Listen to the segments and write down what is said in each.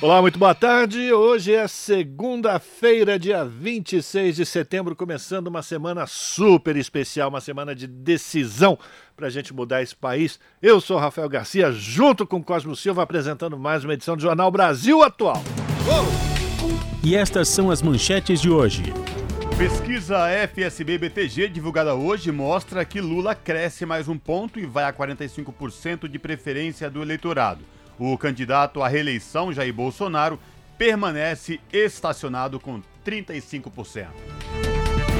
Olá, muito boa tarde. Hoje é segunda-feira, dia 26 de setembro, começando uma semana super especial, uma semana de decisão para a gente mudar esse país. Eu sou Rafael Garcia, junto com Cosmo Silva, apresentando mais uma edição do Jornal Brasil Atual. E estas são as manchetes de hoje. Pesquisa FSB-BTG divulgada hoje mostra que Lula cresce mais um ponto e vai a 45% de preferência do eleitorado. O candidato à reeleição, Jair Bolsonaro, permanece estacionado com 35%.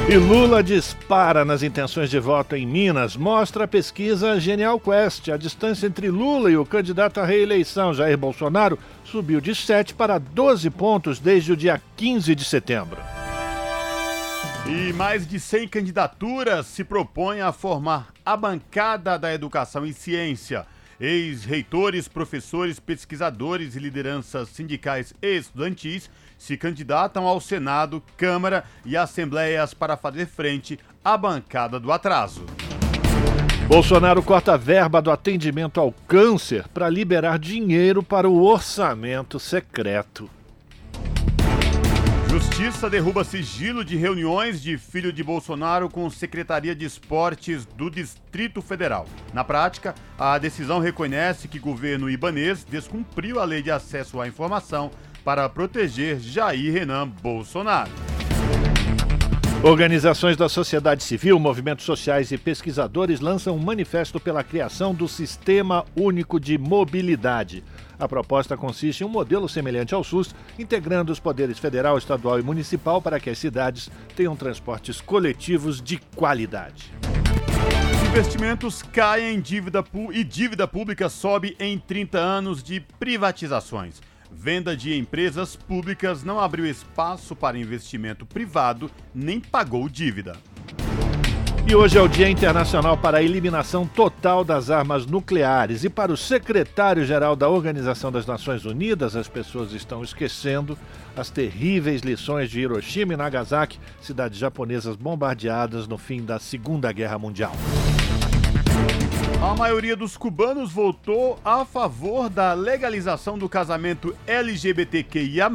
E Lula dispara nas intenções de voto em Minas, mostra a pesquisa Genial Quest. A distância entre Lula e o candidato à reeleição, Jair Bolsonaro, subiu de 7 para 12 pontos desde o dia 15 de setembro. E mais de 100 candidaturas se propõem a formar a bancada da educação e ciência. Ex-reitores, professores, pesquisadores e lideranças sindicais e estudantis se candidatam ao Senado, Câmara e Assembleias para fazer frente à bancada do atraso. Bolsonaro corta a verba do atendimento ao câncer para liberar dinheiro para o orçamento secreto. Justiça derruba sigilo de reuniões de filho de Bolsonaro com Secretaria de Esportes do Distrito Federal. Na prática, a decisão reconhece que governo ibanês descumpriu a lei de acesso à informação para proteger Jair Renan Bolsonaro. Organizações da sociedade civil, movimentos sociais e pesquisadores lançam um manifesto pela criação do Sistema Único de Mobilidade. A proposta consiste em um modelo semelhante ao SUS, integrando os poderes federal, estadual e municipal para que as cidades tenham transportes coletivos de qualidade. Investimentos caem em dívida e dívida pública sobe em 30 anos de privatizações. Venda de empresas públicas não abriu espaço para investimento privado nem pagou dívida. E hoje é o Dia Internacional para a Eliminação Total das Armas Nucleares. E para o secretário-geral da Organização das Nações Unidas, as pessoas estão esquecendo as terríveis lições de Hiroshima e Nagasaki, cidades japonesas bombardeadas no fim da Segunda Guerra Mundial. A maioria dos cubanos votou a favor da legalização do casamento LGBTQIA,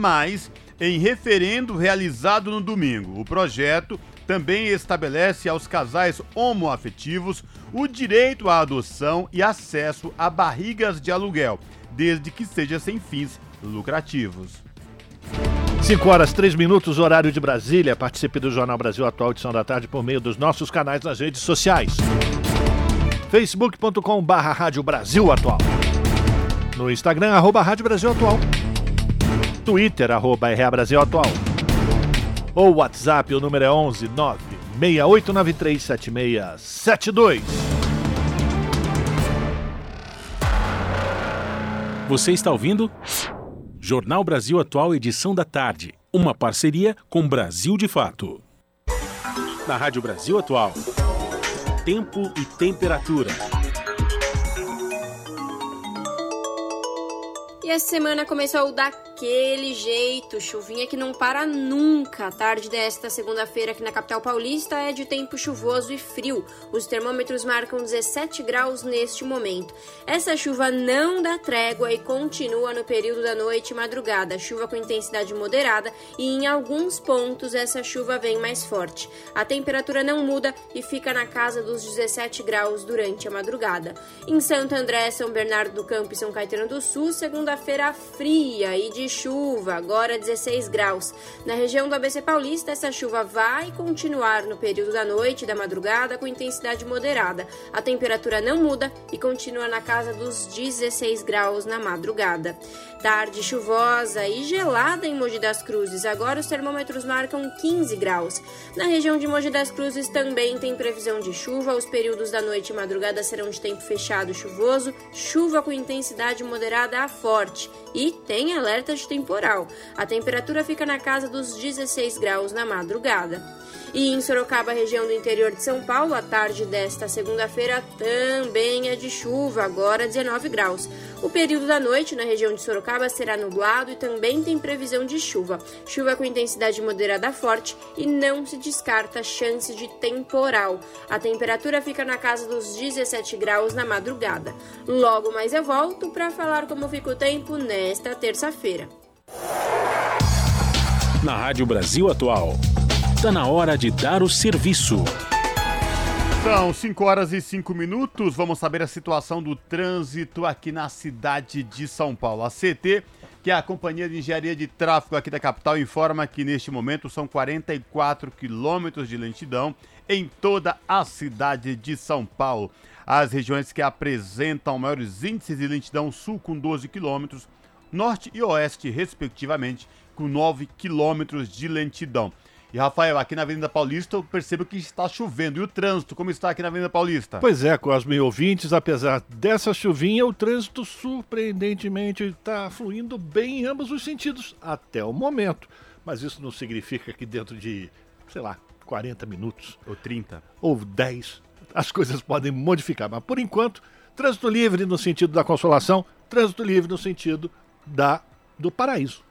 em referendo realizado no domingo. O projeto também estabelece aos casais homoafetivos o direito à adoção e acesso a barrigas de aluguel, desde que seja sem fins lucrativos. 5 horas 3 minutos, horário de Brasília. Participe do Jornal Brasil Atual, edição da tarde, por meio dos nossos canais nas redes sociais. facebook.com barra Rádio Brasil Atual. No Instagram, arroba Rádio Brasil Atual. Twitter, arroba RA Brasil Atual ou WhatsApp, o número é 11 968937672. Você está ouvindo? Jornal Brasil Atual, edição da tarde. Uma parceria com Brasil de Fato. Na Rádio Brasil Atual. Tempo e temperatura. E essa semana começou daquele jeito, chuvinha que não para nunca. A tarde desta segunda-feira aqui na capital paulista é de tempo chuvoso e frio. Os termômetros marcam 17 graus neste momento. Essa chuva não dá trégua e continua no período da noite e madrugada. Chuva com intensidade moderada e em alguns pontos essa chuva vem mais forte. A temperatura não muda e fica na casa dos 17 graus durante a madrugada. Em Santo André, São Bernardo do Campo e São Caetano do Sul, segunda segunda-feira fria e de chuva, agora 16 graus. Na região do ABC Paulista, essa chuva vai continuar no período da noite e da madrugada com intensidade moderada. A temperatura não muda e continua na casa dos 16 graus na madrugada. Tarde chuvosa e gelada em Mogi das Cruzes. Agora os termômetros marcam 15 graus. Na região de Mogi das Cruzes também tem previsão de chuva. Os períodos da noite e madrugada serão de tempo fechado chuvoso. Chuva com intensidade moderada a forte. E tem alerta de temporal. A temperatura fica na casa dos 16 graus na madrugada. E em Sorocaba, região do interior de São Paulo, a tarde desta segunda-feira também é de chuva, agora 19 graus. O período da noite na região de Sorocaba será nublado e também tem previsão de chuva. Chuva com intensidade moderada forte e não se descarta chance de temporal. A temperatura fica na casa dos 17 graus na madrugada. Logo mais eu volto para falar como fica o tempo nesta terça-feira. Na Rádio Brasil Atual. Está na hora de dar o serviço. São 5 horas e 5 minutos. Vamos saber a situação do trânsito aqui na cidade de São Paulo. A CT, que é a Companhia de Engenharia de Tráfego aqui da capital, informa que neste momento são 44 quilômetros de lentidão em toda a cidade de São Paulo. As regiões que apresentam maiores índices de lentidão sul com 12 quilômetros, norte e oeste, respectivamente, com 9 quilômetros de lentidão. E Rafael, aqui na Avenida Paulista eu percebo que está chovendo. E o trânsito, como está aqui na Avenida Paulista? Pois é, Cosme e ouvintes, apesar dessa chuvinha, o trânsito surpreendentemente está fluindo bem em ambos os sentidos, até o momento. Mas isso não significa que dentro de, sei lá, 40 minutos. Ou 30. Ou 10, as coisas podem modificar. Mas por enquanto, trânsito livre no sentido da consolação, trânsito livre no sentido da do paraíso.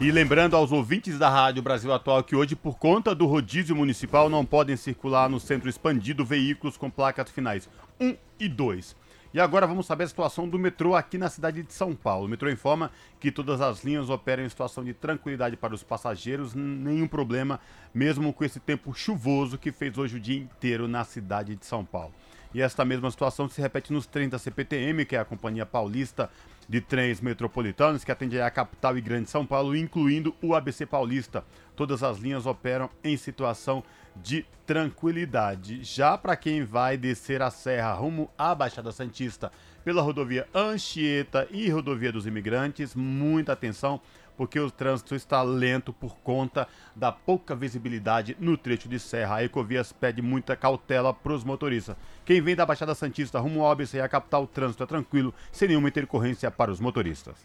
E lembrando aos ouvintes da Rádio Brasil Atual que hoje, por conta do rodízio municipal, não podem circular no centro expandido veículos com placas finais 1 e 2. E agora vamos saber a situação do metrô aqui na cidade de São Paulo. O metrô informa que todas as linhas operam em situação de tranquilidade para os passageiros, nenhum problema, mesmo com esse tempo chuvoso que fez hoje o dia inteiro na cidade de São Paulo. E esta mesma situação se repete nos trens da CPTM, que é a Companhia Paulista de trens metropolitanos que atende a capital e grande São Paulo, incluindo o ABC Paulista. Todas as linhas operam em situação de tranquilidade. Já para quem vai descer a serra rumo à Baixada Santista pela rodovia Anchieta e rodovia dos Imigrantes, muita atenção porque o trânsito está lento por conta da pouca visibilidade no trecho de serra. A Ecovias pede muita cautela para os motoristas. Quem vem da Baixada Santista rumo ao ABC e a capital, o trânsito é tranquilo, sem nenhuma intercorrência para os motoristas.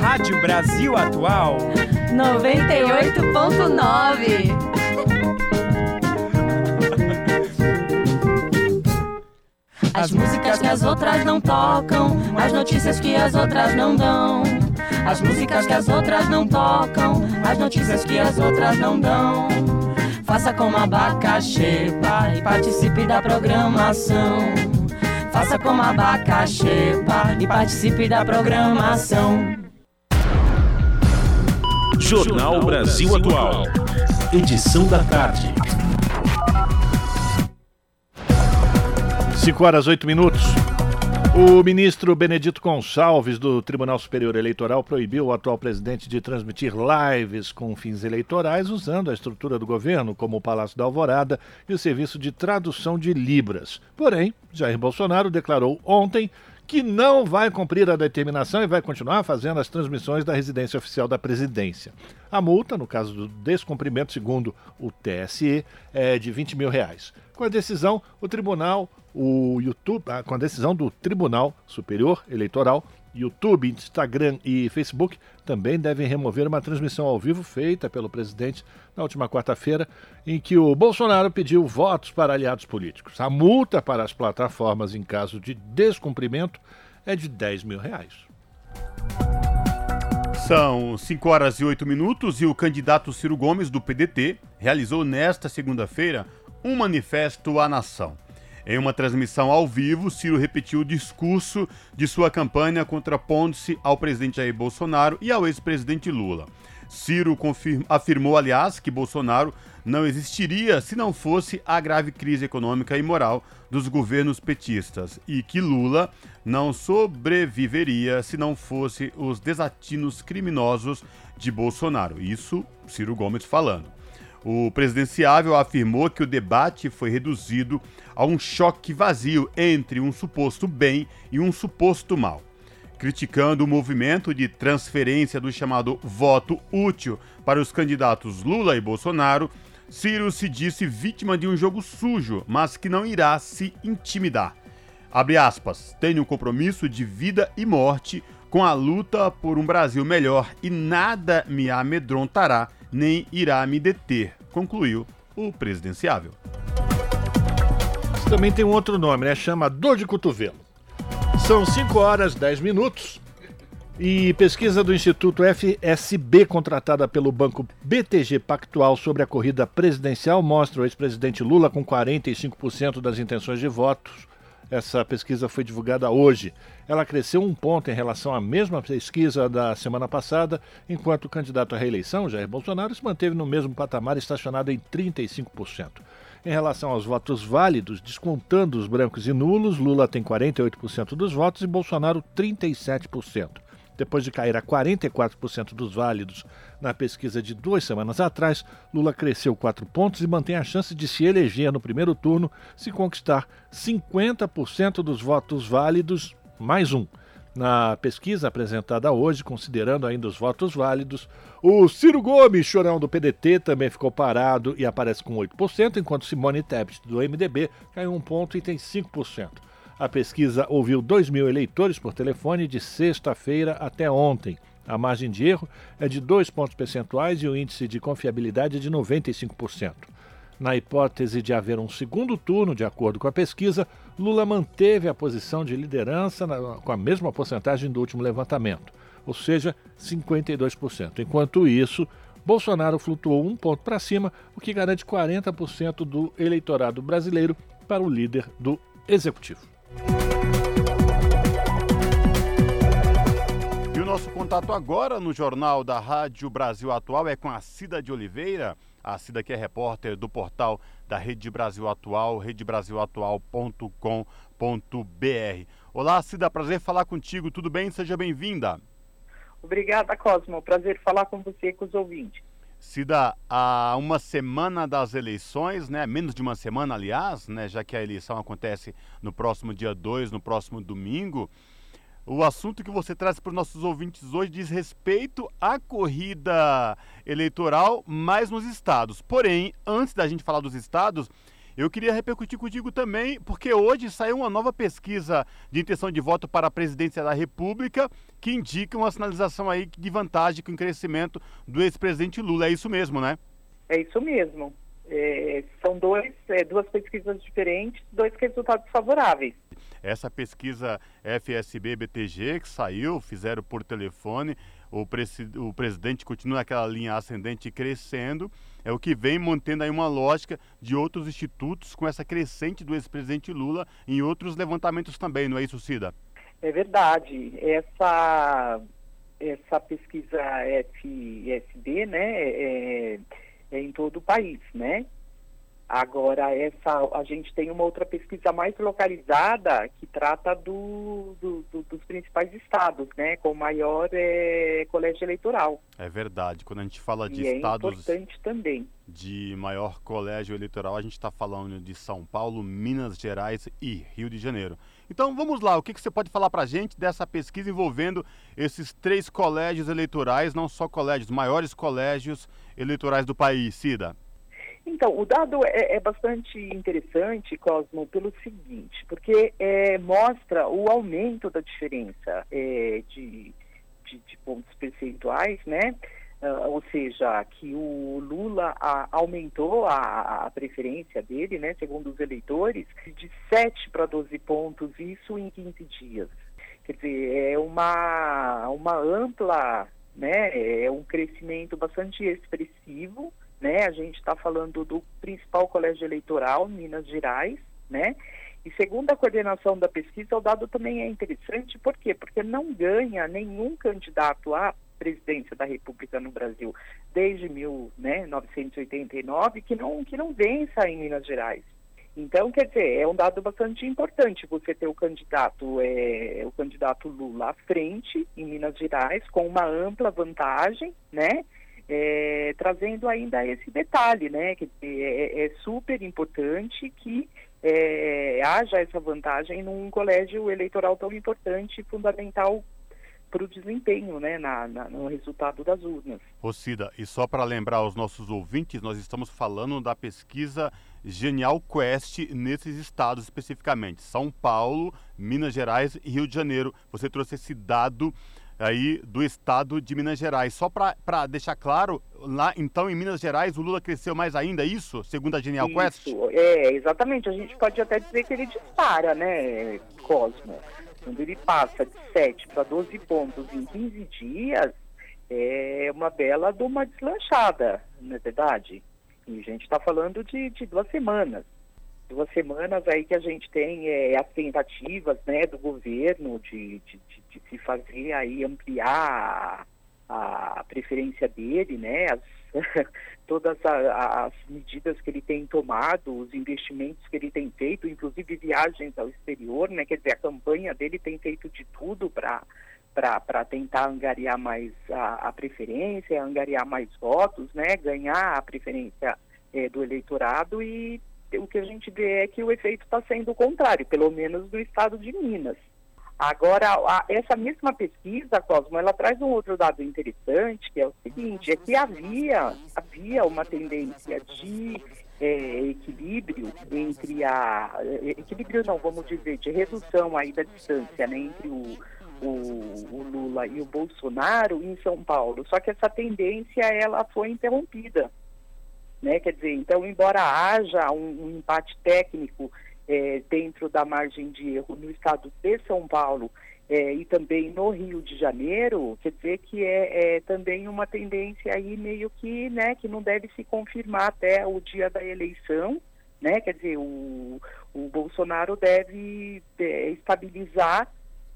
Rádio Brasil Atual 98.9 As músicas que as outras não tocam, as notícias que as outras não dão. As músicas que as outras não tocam, as notícias que as outras não dão. Faça como abacaxepa e participe da programação. Faça como abacaxepa e participe da programação. Jornal Brasil Atual. Edição da tarde. 5 horas 8 minutos. O ministro Benedito Gonçalves, do Tribunal Superior Eleitoral, proibiu o atual presidente de transmitir lives com fins eleitorais usando a estrutura do governo, como o Palácio da Alvorada e o serviço de tradução de Libras. Porém, Jair Bolsonaro declarou ontem que não vai cumprir a determinação e vai continuar fazendo as transmissões da residência oficial da presidência. A multa, no caso do descumprimento, segundo o TSE, é de 20 mil reais. Com a decisão, o tribunal, o YouTube, ah, com a decisão do Tribunal Superior Eleitoral, YouTube, Instagram e Facebook também devem remover uma transmissão ao vivo feita pelo presidente na última quarta-feira, em que o Bolsonaro pediu votos para aliados políticos. A multa para as plataformas em caso de descumprimento é de 10 mil reais. São 5 horas e 8 minutos e o candidato Ciro Gomes, do PDT, realizou nesta segunda-feira um manifesto à nação. Em uma transmissão ao vivo, Ciro repetiu o discurso de sua campanha contrapondo-se ao presidente Jair Bolsonaro e ao ex-presidente Lula. Ciro afirmou, aliás, que Bolsonaro não existiria se não fosse a grave crise econômica e moral dos governos petistas e que Lula não sobreviveria se não fosse os desatinos criminosos de Bolsonaro. Isso Ciro Gomes falando. O presidenciável afirmou que o debate foi reduzido a um choque vazio entre um suposto bem e um suposto mal. Criticando o movimento de transferência do chamado voto útil para os candidatos Lula e Bolsonaro, Ciro se disse vítima de um jogo sujo, mas que não irá se intimidar. Abre aspas, tenho um compromisso de vida e morte com a luta por um Brasil melhor e nada me amedrontará nem irá me deter, concluiu o presidenciável. Também tem um outro nome, né? Chama dor de cotovelo. São 5 horas 10 minutos. E pesquisa do Instituto FSB, contratada pelo banco BTG Pactual sobre a corrida presidencial, mostra o ex-presidente Lula com 45% das intenções de votos. Essa pesquisa foi divulgada hoje. Ela cresceu um ponto em relação à mesma pesquisa da semana passada, enquanto o candidato à reeleição, Jair Bolsonaro, se manteve no mesmo patamar, estacionado em 35%. Em relação aos votos válidos, descontando os brancos e nulos, Lula tem 48% dos votos e Bolsonaro 37%. Depois de cair a 44% dos válidos na pesquisa de duas semanas atrás, Lula cresceu 4 pontos e mantém a chance de se eleger no primeiro turno se conquistar 50% dos votos válidos mais um. Na pesquisa apresentada hoje, considerando ainda os votos válidos, o Ciro Gomes, chorão do PDT, também ficou parado e aparece com 8%, enquanto Simone Tebet, do MDB, caiu um ponto e tem 5%. A pesquisa ouviu 2 mil eleitores por telefone de sexta-feira até ontem. A margem de erro é de 2 pontos percentuais e o índice de confiabilidade é de 95%. Na hipótese de haver um segundo turno, de acordo com a pesquisa, Lula manteve a posição de liderança na, com a mesma porcentagem do último levantamento, ou seja, 52%. Enquanto isso, Bolsonaro flutuou um ponto para cima, o que garante 40% do eleitorado brasileiro para o líder do executivo. E o nosso contato agora no Jornal da Rádio Brasil Atual é com a Cida de Oliveira. A Cida que é repórter do portal da Rede Brasil Atual, redebrasilatual.com.br. Olá, Cida, prazer falar contigo. Tudo bem? Seja bem-vinda. Obrigada, Cosmo. Prazer falar com você e com os ouvintes. Cida, há uma semana das eleições, né? Menos de uma semana, aliás, né? Já que a eleição acontece no próximo dia 2, no próximo domingo. O assunto que você traz para os nossos ouvintes hoje diz respeito à corrida eleitoral, mais nos estados. Porém, antes da gente falar dos estados, eu queria repercutir contigo também, porque hoje saiu uma nova pesquisa de intenção de voto para a presidência da República que indica uma sinalização aí de vantagem com o crescimento do ex-presidente Lula. É isso mesmo, né? É isso mesmo. É, são dois, é, duas pesquisas diferentes, dois resultados favoráveis. Essa pesquisa FSB-BTG que saiu, fizeram por telefone, o, presi o presidente continua naquela linha ascendente crescendo, é o que vem mantendo aí uma lógica de outros institutos com essa crescente do ex-presidente Lula em outros levantamentos também, não é isso, Cida? É verdade. Essa, essa pesquisa FSB, né, é, é em todo o país, né? Agora, essa, a gente tem uma outra pesquisa mais localizada que trata do, do, do, dos principais estados, né, com maior é, colégio eleitoral. É verdade. Quando a gente fala de e é estados é importante também. de maior colégio eleitoral, a gente está falando de São Paulo, Minas Gerais e Rio de Janeiro. Então vamos lá, o que, que você pode falar para a gente dessa pesquisa envolvendo esses três colégios eleitorais, não só colégios, maiores colégios eleitorais do país, Cida? Então, o dado é, é, bastante interessante, Cosmo, pelo seguinte, porque é, mostra o aumento da diferença é, de, de, de, pontos percentuais, né? Uh, ou seja, que o Lula a, aumentou a, a, preferência dele, né, segundo os eleitores, de 7 para 12 pontos, isso em 15 dias. Quer dizer, é uma, uma ampla, né, é um crescimento bastante expressivo, né? A gente está falando do principal colégio eleitoral, Minas Gerais, né? E segundo a coordenação da pesquisa, o dado também é interessante, por quê? Porque não ganha nenhum candidato à presidência da República no Brasil desde 1989 né, que não, que não vença em Minas Gerais. Então, quer dizer, é um dado bastante importante você ter o candidato, é, o candidato Lula à frente em Minas Gerais, com uma ampla vantagem, né? é, trazendo ainda esse detalhe, né? Que é, é super importante que é, haja essa vantagem num colégio eleitoral tão importante e fundamental para o desempenho, né, na, na, no resultado das urnas. Rocida, e só para lembrar aos nossos ouvintes, nós estamos falando da pesquisa Genial Quest nesses estados especificamente, São Paulo, Minas Gerais e Rio de Janeiro. Você trouxe esse dado aí do estado de Minas Gerais. Só para deixar claro, lá então em Minas Gerais o Lula cresceu mais ainda, é isso? Segundo a Genial Isso, Quest? É, exatamente. A gente pode até dizer que ele dispara, né, Cosmo? Quando ele passa de 7 para 12 pontos em 15 dias, é uma bela de uma deslanchada, não é verdade? E a gente está falando de, de duas semanas duas semanas aí que a gente tem é, as tentativas né, do governo de, de, de, se fazer aí ampliar a, a preferência dele, né, as, todas a, as medidas que ele tem tomado, os investimentos que ele tem feito, inclusive viagens ao exterior, né, quer dizer, a campanha dele tem feito de tudo para para tentar angariar mais a, a, preferência, angariar mais votos, né, ganhar a preferência é, do eleitorado e o que a gente vê é que o efeito está sendo o contrário, pelo menos no estado de Minas. Agora, a, essa mesma pesquisa, Cosmo, ela traz um outro dado interessante, que é o seguinte, é que havia, havia uma tendência de é, equilíbrio entre a... É, equilíbrio não, vamos dizer, de redução aí da distância né, entre o, o, o Lula e o Bolsonaro em São Paulo. Só que essa tendência, ela foi interrompida né? Quer dizer, então, embora haja um, um empate técnico é, dentro da margem de erro no estado de São Paulo é, e também no Rio de Janeiro, quer dizer que é, é, também uma tendência aí meio que, né, que não deve se confirmar até o dia da eleição, né? Quer dizer, o, o Bolsonaro deve é, estabilizar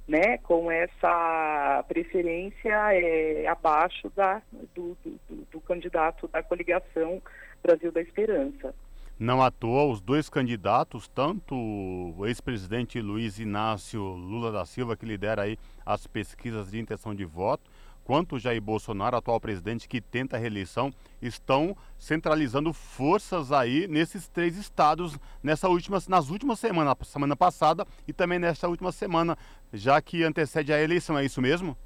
né, com essa preferência é, abaixo da, do, do, do, candidato da coligação Brasil da Esperança. Não à toa, os dois candidatos, tanto o ex-presidente Luiz Inácio Lula da Silva, que lidera aí as pesquisas de intenção de voto, quanto Jair Bolsonaro, atual presidente que tenta a reeleição, estão centralizando forças aí nesses três estados nessa última, nas últimas semanas, semana passada e também nesta última semana, já que antecede a eleição, é isso mesmo?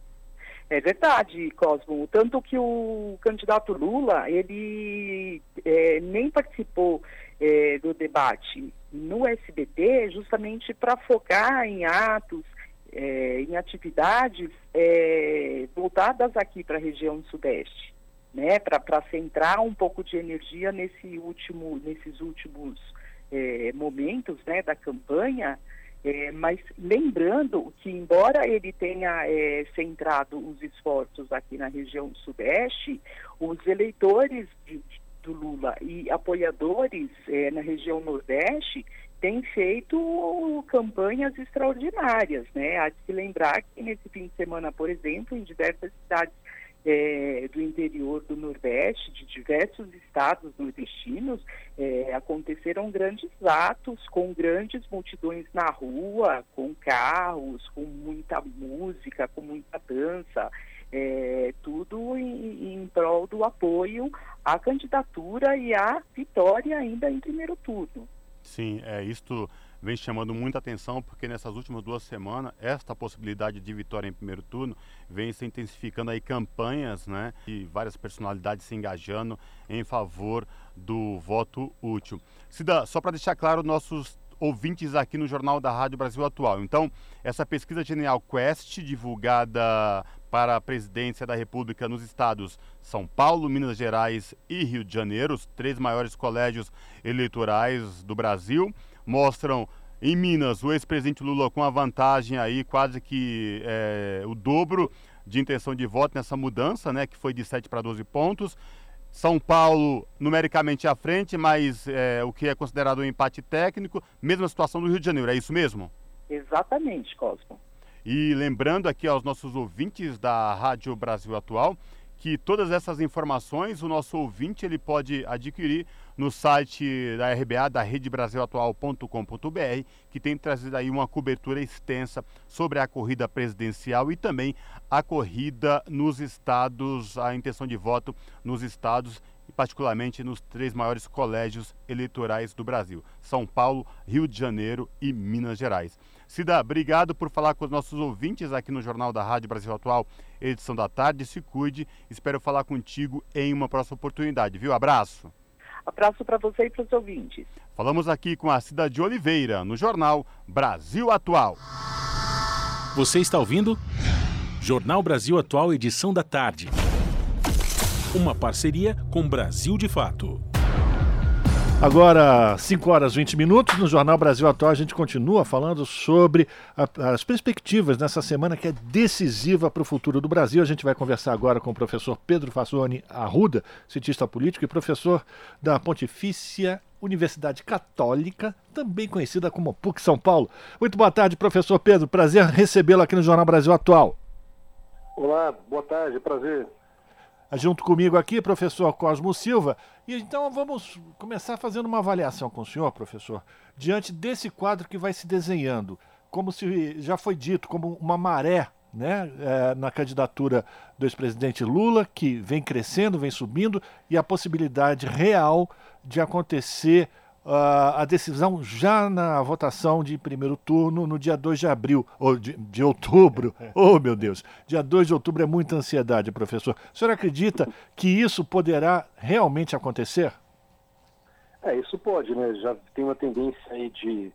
É verdade, Cosmo. Tanto que o candidato Lula, ele é, nem participou é, do debate no SBT justamente para focar em atos, é, em atividades é, voltadas aqui para a região sudeste, né? Para centrar um pouco de energia nesse último, nesses últimos é, momentos né, da campanha é, mas lembrando que, embora ele tenha é, centrado os esforços aqui na região sudeste, os eleitores de, do Lula e apoiadores é, na região nordeste têm feito campanhas extraordinárias. Né? Há de se lembrar que nesse fim de semana, por exemplo, em diversas cidades é, do interior do Nordeste, de diversos estados nordestinos, é, aconteceram grandes atos com grandes multidões na rua, com carros, com muita música, com muita dança. É, tudo em, em prol do apoio à candidatura e à vitória ainda em primeiro turno. Sim, é isto vem chamando muita atenção porque nessas últimas duas semanas esta possibilidade de vitória em primeiro turno vem se intensificando aí campanhas, né, e várias personalidades se engajando em favor do voto útil. Cida, só para deixar claro nossos ouvintes aqui no Jornal da Rádio Brasil Atual. Então, essa pesquisa Genial Quest, divulgada para a presidência da República nos estados São Paulo, Minas Gerais e Rio de Janeiro, os três maiores colégios eleitorais do Brasil, mostram em Minas o ex-presidente Lula com a vantagem aí quase que é, o dobro de intenção de voto nessa mudança, né, que foi de 7 para 12 pontos. São Paulo numericamente à frente, mas é, o que é considerado um empate técnico, mesma situação do Rio de Janeiro, é isso mesmo? Exatamente, Cosmo. E lembrando aqui aos nossos ouvintes da Rádio Brasil Atual que todas essas informações o nosso ouvinte ele pode adquirir no site da RBA, da redebrasilatual.com.br, que tem trazido aí uma cobertura extensa sobre a corrida presidencial e também a corrida nos estados, a intenção de voto nos estados e particularmente nos três maiores colégios eleitorais do Brasil: São Paulo, Rio de Janeiro e Minas Gerais. Cida, obrigado por falar com os nossos ouvintes aqui no Jornal da Rádio Brasil Atual, edição da tarde. Se cuide, espero falar contigo em uma próxima oportunidade, viu? Abraço. Abraço para você e para os ouvintes. Falamos aqui com a Cida de Oliveira, no jornal Brasil Atual. Você está ouvindo? Jornal Brasil Atual, edição da tarde. Uma parceria com Brasil de Fato. Agora, 5 horas 20 minutos, no Jornal Brasil Atual, a gente continua falando sobre a, as perspectivas nessa semana que é decisiva para o futuro do Brasil. A gente vai conversar agora com o professor Pedro Fassoni Arruda, cientista político e professor da Pontifícia Universidade Católica, também conhecida como PUC São Paulo. Muito boa tarde, professor Pedro. Prazer recebê-lo aqui no Jornal Brasil Atual. Olá, boa tarde, prazer. Junto comigo aqui, professor Cosmo Silva. E então vamos começar fazendo uma avaliação com o senhor, professor, diante desse quadro que vai se desenhando, como se já foi dito, como uma maré né, é, na candidatura do ex-presidente Lula, que vem crescendo, vem subindo, e a possibilidade real de acontecer a decisão já na votação de primeiro turno no dia 2 de abril, ou de, de outubro. Oh, meu Deus! Dia 2 de outubro é muita ansiedade, professor. O senhor acredita que isso poderá realmente acontecer? É, isso pode, né? Já tem uma tendência aí de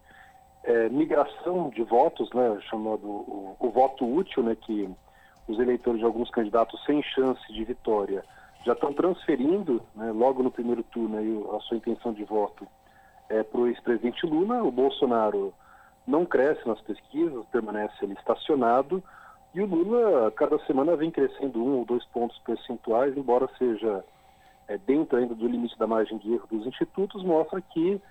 é, migração de votos, né? Chamado o, o voto útil, né? Que os eleitores de alguns candidatos sem chance de vitória já estão transferindo, né, logo no primeiro turno, aí, a sua intenção de voto é, para o ex-presidente Lula. O Bolsonaro não cresce nas pesquisas, permanece ali estacionado. E o Lula, cada semana, vem crescendo um ou dois pontos percentuais, embora seja é, dentro ainda do limite da margem de erro dos institutos, mostra que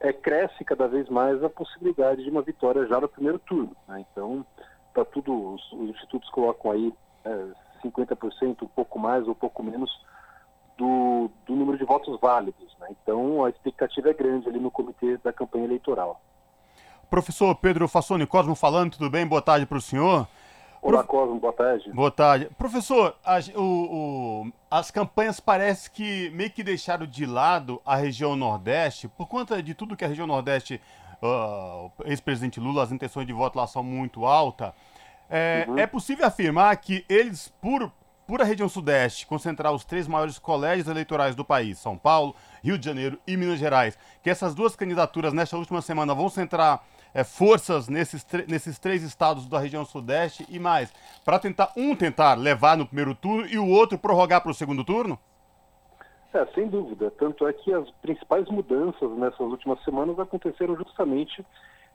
é, cresce cada vez mais a possibilidade de uma vitória já no primeiro turno. Né? Então, tá tudo, os, os, institutos colocam aí é, 50%, um pouco mais ou um pouco menos do, do número de votos válidos. Né? Então, a expectativa é grande ali no comitê da campanha eleitoral. Professor Pedro Fassoni Cosmo falando, tudo bem? Boa tarde para o senhor. Olá, Prof... Cosmo, boa tarde. Boa tarde. Professor, a, o, o, as campanhas parece que meio que deixaram de lado a região Nordeste, por conta de tudo que a região Nordeste, uh, ex-presidente Lula, as intenções de voto lá são muito altas. É, uhum. é possível afirmar que eles, por por a região sudeste concentrar os três maiores colégios eleitorais do país, São Paulo, Rio de Janeiro e Minas Gerais, que essas duas candidaturas nesta última semana vão centrar é, forças nesses, nesses três estados da região sudeste e mais, para tentar um tentar levar no primeiro turno e o outro prorrogar para o segundo turno? É, sem dúvida. Tanto é que as principais mudanças nessas últimas semanas aconteceram justamente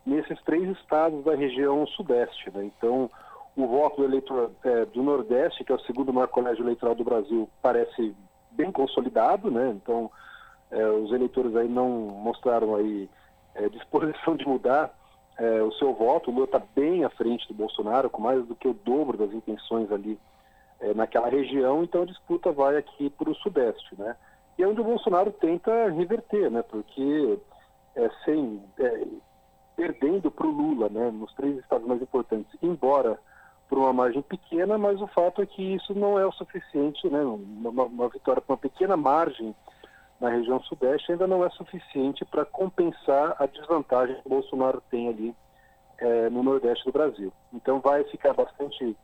nesses três estados da região sudeste. Né? Então, o voto do eleitor é, do Nordeste, que é o segundo maior colégio eleitoral do Brasil, parece bem consolidado, né? Então, é, os eleitores aí não mostraram aí é, disposição de mudar é, o seu voto. O Lula está bem à frente do Bolsonaro, com mais do que o dobro das intenções ali é, naquela região. Então, a disputa vai aqui para o Sudeste, né? E é onde o Bolsonaro tenta reverter, né? Porque é, sem perdendo para o Lula, né? Nos três estados mais importantes, embora por uma margem pequena, mas o fato é que isso não é o suficiente, né? Uma, uma vitória por uma pequena margem na região sudeste ainda não é suficiente para compensar a desvantagem que Bolsonaro tem ali é, no nordeste do Brasil. Então vai ficar bastante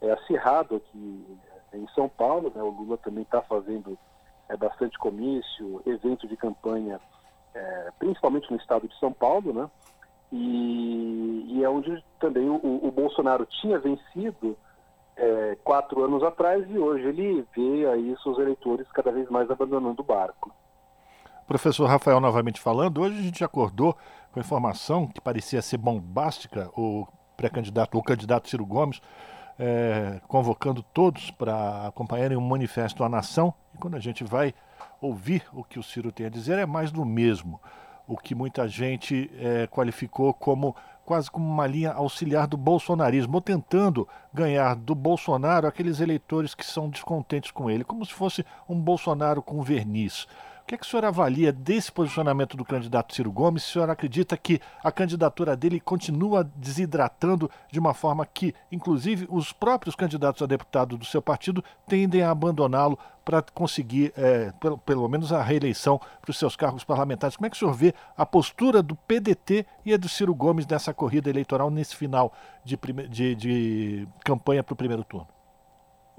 é, acirrado aqui em São Paulo, né? O Lula também está fazendo é, bastante comício, evento de campanha, principalmente no estado de São Paulo, né? E, e é onde também o, o Bolsonaro tinha vencido é, quatro anos atrás e hoje ele vê aí seus eleitores cada vez mais abandonando o barco. Professor Rafael novamente falando, hoje a gente acordou com a informação que parecia ser bombástica, o pré-candidato, o candidato Ciro Gomes, é, convocando todos para acompanharem um manifesto à nação. E quando a gente vai ouvir o que o Ciro tem a dizer, é mais do mesmo o que muita gente é, qualificou como quase como uma linha auxiliar do bolsonarismo, ou tentando ganhar do Bolsonaro aqueles eleitores que são descontentes com ele, como se fosse um Bolsonaro com verniz que, é que o senhor avalia desse posicionamento do candidato Ciro Gomes? O senhor acredita que a candidatura dele continua desidratando de uma forma que, inclusive, os próprios candidatos a deputado do seu partido tendem a abandoná-lo para conseguir, é, pelo, pelo menos, a reeleição para os seus cargos parlamentares? Como é que o senhor vê a postura do PDT e a do Ciro Gomes nessa corrida eleitoral, nesse final de, de, de campanha para o primeiro turno?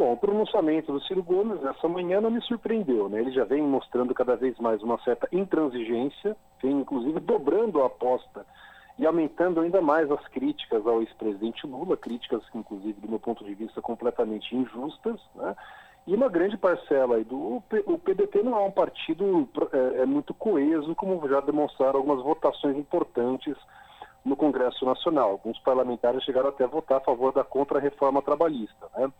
Bom, o pronunciamento do Ciro Gomes essa manhã não me surpreendeu, né? Ele já vem mostrando cada vez mais uma certa intransigência, vem inclusive dobrando a aposta e aumentando ainda mais as críticas ao ex-presidente Lula, críticas que, inclusive, do meu ponto de vista, completamente injustas, né? E uma grande parcela aí do o PDT não é um partido é, é muito coeso, como já demonstraram algumas votações importantes no Congresso Nacional. Alguns parlamentares chegaram até a votar a favor da contra-reforma trabalhista. Né?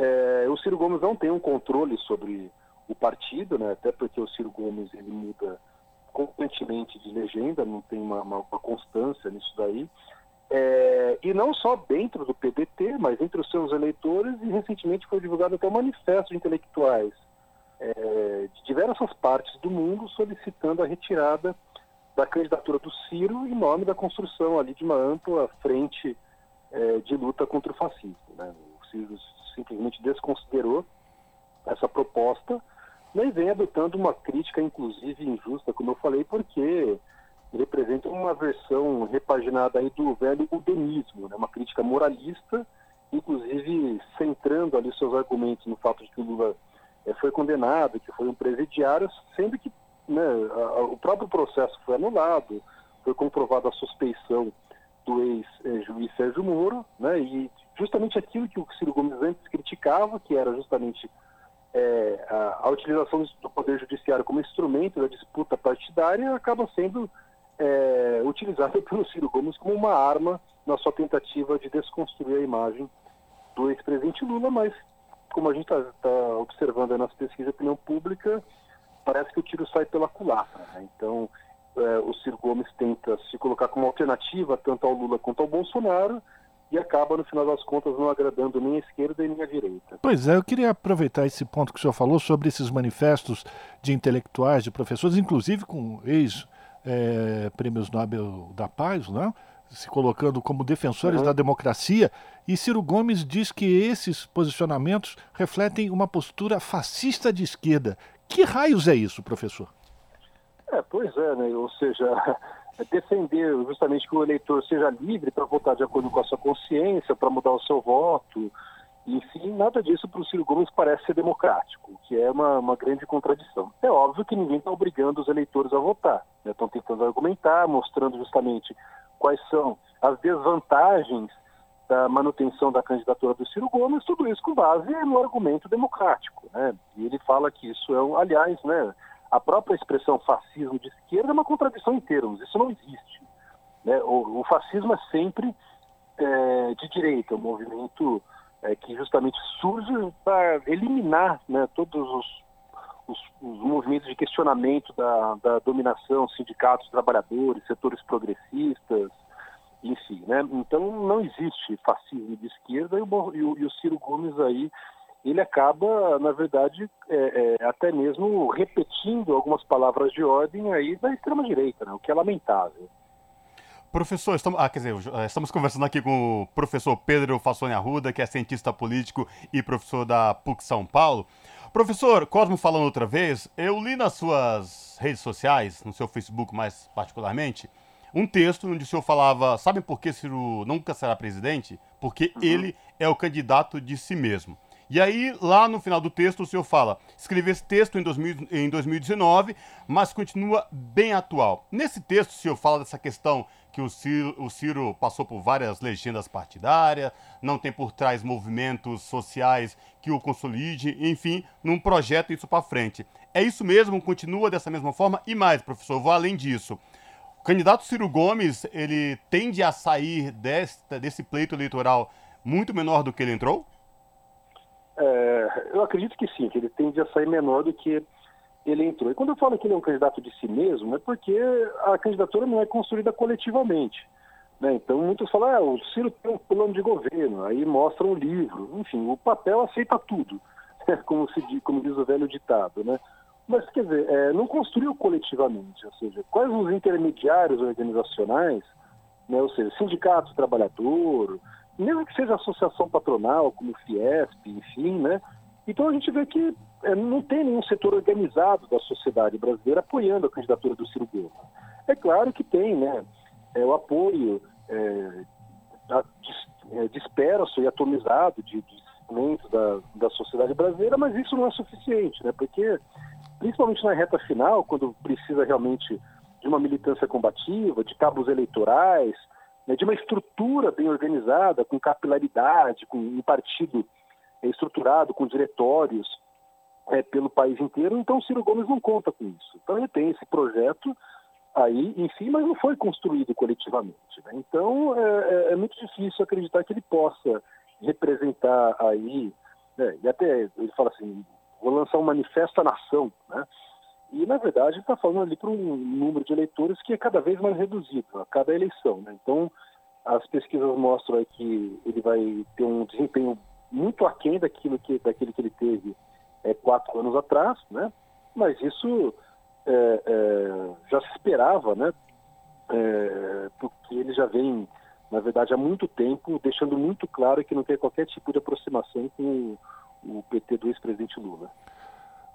É, o Ciro Gomes não tem um controle sobre o partido, né? até porque o Ciro Gomes ele muda constantemente de legenda, não tem uma, uma, uma constância nisso daí. É, e não só dentro do PDT, mas entre os seus eleitores, e recentemente foi divulgado até um manifesto de intelectuais é, de diversas partes do mundo solicitando a retirada da candidatura do Ciro em nome da construção ali de uma ampla frente é, de luta contra o fascismo. Né? O Ciro simplesmente desconsiderou essa proposta né, e vem adotando uma crítica, inclusive injusta, como eu falei, porque representa uma versão repaginada aí do velho udenismo, né? uma crítica moralista, inclusive centrando ali seus argumentos no fato de que o Lula é, foi condenado, que foi um presidiário, sendo que né, a, o próprio processo foi anulado, foi comprovada a suspeição do ex-juiz Sérgio Moro, né, e justamente aquilo que o Ciro Gomes antes criticava, que era justamente é, a, a utilização do Poder Judiciário como instrumento da disputa partidária, acaba sendo é, utilizada pelo Ciro Gomes como uma arma na sua tentativa de desconstruir a imagem do ex-presidente Lula, mas como a gente está tá observando nas pesquisas de opinião pública, parece que o tiro sai pela culatra. Né? Então, é, o Ciro Gomes tenta se colocar como alternativa tanto ao Lula quanto ao Bolsonaro e acaba, no final das contas, não agradando nem a esquerda nem a direita. Pois é, eu queria aproveitar esse ponto que o senhor falou sobre esses manifestos de intelectuais, de professores, inclusive com ex- é, Nobel da Paz, né? se colocando como defensores uhum. da democracia, e Ciro Gomes diz que esses posicionamentos refletem uma postura fascista de esquerda. Que raios é isso, professor? É, pois é, né? ou seja, defender justamente que o eleitor seja livre para votar de acordo com a sua consciência, para mudar o seu voto, enfim, nada disso para o Ciro Gomes parece ser democrático, que é uma, uma grande contradição. É óbvio que ninguém está obrigando os eleitores a votar. Né? Estão tentando argumentar, mostrando justamente quais são as desvantagens da manutenção da candidatura do Ciro Gomes, tudo isso com base no argumento democrático. Né? E ele fala que isso é, um, aliás, né, a própria expressão fascismo de esquerda é uma contradição em termos, isso não existe. Né? O, o fascismo é sempre é, de direita, um movimento é, que justamente surge para eliminar né, todos os, os, os, movimentos de questionamento da, da, dominação, sindicatos, trabalhadores, setores progressistas, enfim. Né? Então não existe fascismo de esquerda e o, e o, e o Ciro Gomes aí ele acaba, na verdade, é, é, até mesmo repetindo algumas palavras de ordem aí da extrema-direita, né? o que é lamentável. Professor, estamos, ah, quer dizer, eh, estamos conversando aqui com o professor Pedro Fassoni Arruda, que é cientista político e professor da PUC São Paulo. Professor, Cosmo falando outra vez, eu li nas suas redes sociais, no seu Facebook mais particularmente, um texto onde o senhor falava, sabe por que Ciro nunca será presidente? Porque uhum. ele é o candidato de si mesmo. E aí, lá no final do texto, o senhor fala: escrevi esse texto em, 2000, em 2019, mas continua bem atual. Nesse texto, o senhor fala dessa questão que o Ciro, o Ciro passou por várias legendas partidárias, não tem por trás movimentos sociais que o consolide, enfim, não projeta isso para frente. É isso mesmo? Continua dessa mesma forma? E mais, professor, vou além disso. O candidato Ciro Gomes, ele tende a sair desta, desse pleito eleitoral muito menor do que ele entrou? É, eu acredito que sim, que ele tende a sair menor do que ele entrou. E quando eu falo que ele é um candidato de si mesmo, é porque a candidatura não é construída coletivamente. Né? Então muitos falam, ah, o Ciro tem um plano de governo, aí mostra um livro. Enfim, o papel aceita tudo, como, se, como diz o velho ditado. Né? Mas, quer dizer, é, não construiu coletivamente, ou seja, quais os intermediários organizacionais, né? ou seja, sindicato trabalhador, mesmo que seja associação patronal, como o Fiesp, enfim, né? Então a gente vê que é, não tem nenhum setor organizado da sociedade brasileira apoiando a candidatura do Ciro Gomes. É claro que tem, né? É, o apoio é, é, disperso e atomizado de, de segmentos da, da sociedade brasileira, mas isso não é suficiente, né? Porque, principalmente na reta final, quando precisa realmente de uma militância combativa, de cabos eleitorais, né, de uma estrutura bem organizada, com capilaridade, com um partido estruturado, com diretórios é, pelo país inteiro. Então, o Ciro Gomes não conta com isso. Então, ele tem esse projeto aí, enfim, mas não foi construído coletivamente. Né? Então, é, é, é, muito difícil acreditar que ele possa representar aí, né? e até ele fala assim, vou lançar um manifesto à nação, né? E, na verdade, está falando ali para um número de eleitores que é cada vez mais reduzido a cada eleição. Né? Então, as pesquisas mostram que ele vai ter um desempenho muito aquém daquilo que, daquele que ele teve é, quatro anos atrás, né? mas isso é, é, já se esperava, né? É, porque ele já vem, na verdade, há muito tempo, deixando muito claro que não tem qualquer tipo de aproximação com o, PT do ex-presidente Lula.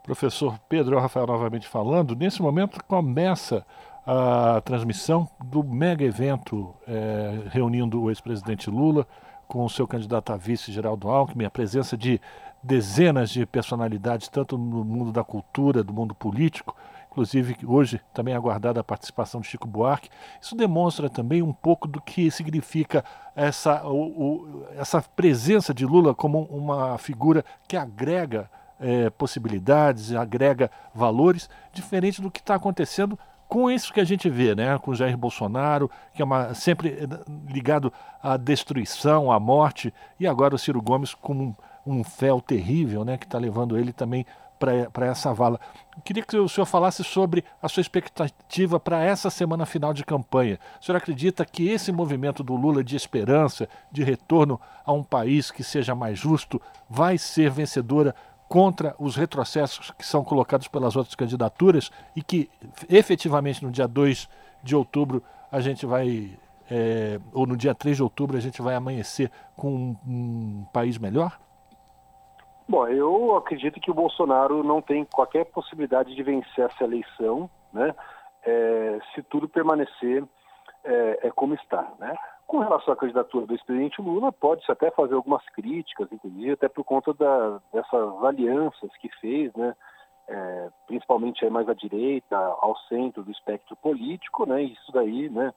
Professor Pedro Rafael novamente falando, nesse momento começa a transmissão do mega evento é, reunindo o ex-presidente Lula com o seu candidato a vice, Geraldo Alckmin, a presença de dezenas de personalidades, tanto no mundo da cultura, do mundo político, inclusive hoje também aguardada a participação de Chico Buarque. Isso demonstra também um pouco do que significa essa, o, o, essa presença de Lula como uma figura que agrega é, possibilidades, agrega valores, diferente do que está acontecendo com isso que a gente vê, né, com Jair Bolsonaro, que é uma, sempre eh, ligado à destruição, à morte, e agora o Ciro Gomes com um, um fel terrível, né, que está levando ele também para essa vala. Queria que o senhor falasse sobre a sua expectativa para essa semana final de campanha. O senhor acredita que esse movimento do Lula de esperança, de retorno a um país que seja mais justo, vai ser vencedora contra os retrocessos que são colocados pelas outras candidaturas e que efetivamente no dia 2 de outubro a gente vai, é, ou no dia 3 de outubro, a gente vai amanhecer com um, um país melhor? Bom, eu acredito que o Bolsonaro não tem qualquer possibilidade de vencer essa eleição, né? É, se tudo permanecer é, é como está, né? Com relação à candidatura do ex-presidente Lula, pode-se até fazer algumas críticas, inclusive, até por conta da, dessas alianças que fez, né? É, principalmente mais à direita, ao centro do espectro político, né? Isso daí, né?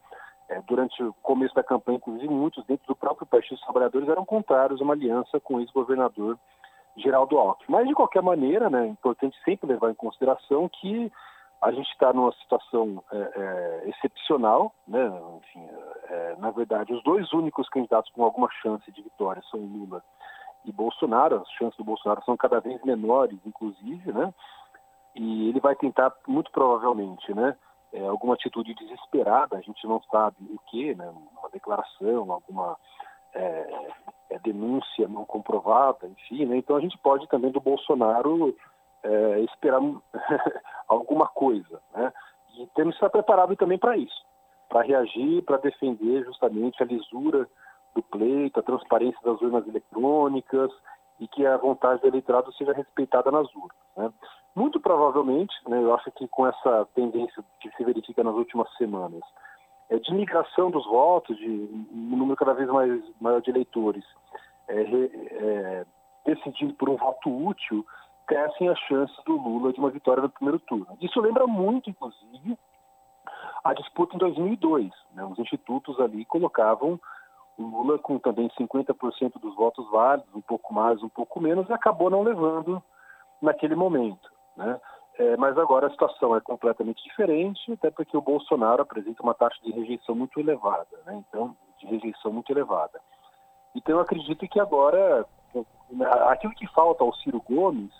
É, durante o começo da campanha, inclusive, muitos dentro do próprio Partido dos Trabalhadores eram contrários a uma aliança com o ex-governador Geraldo Alckmin. Mas, de qualquer maneira, né, é importante sempre levar em consideração que a gente está numa situação é, é, excepcional, né? Enfim, é, na verdade, os dois únicos candidatos com alguma chance de vitória são Lula e Bolsonaro. As chances do Bolsonaro são cada vez menores, inclusive, né? E ele vai tentar, muito provavelmente, né? É, alguma atitude desesperada, a gente não sabe o que, né? Uma declaração, alguma é, é, denúncia não comprovada, enfim, né? Então a gente pode também do Bolsonaro é, esperar alguma coisa, né? E temos que estar preparado também para isso, para reagir, para defender justamente a lisura do pleito, a transparência das urnas eletrônicas e que a vontade do eleitorado seja respeitada nas urnas. Né? Muito provavelmente, né, eu acho que com essa tendência que se verifica nas últimas semanas, é, de migração dos votos, de um número cada vez mais maior de eleitores, é, é, decidindo por um voto útil, crescem as chances do Lula de uma vitória no primeiro turno. Isso lembra muito, inclusive, a disputa em 2002. Né? Os institutos ali colocavam o Lula com também 50% dos votos válidos, um pouco mais, um pouco menos, e acabou não levando naquele momento. Né? É, mas agora a situação é completamente diferente, até porque o Bolsonaro apresenta uma taxa de rejeição muito elevada, né? então, de rejeição muito elevada. Então eu acredito que agora, aquilo que falta ao Ciro Gomes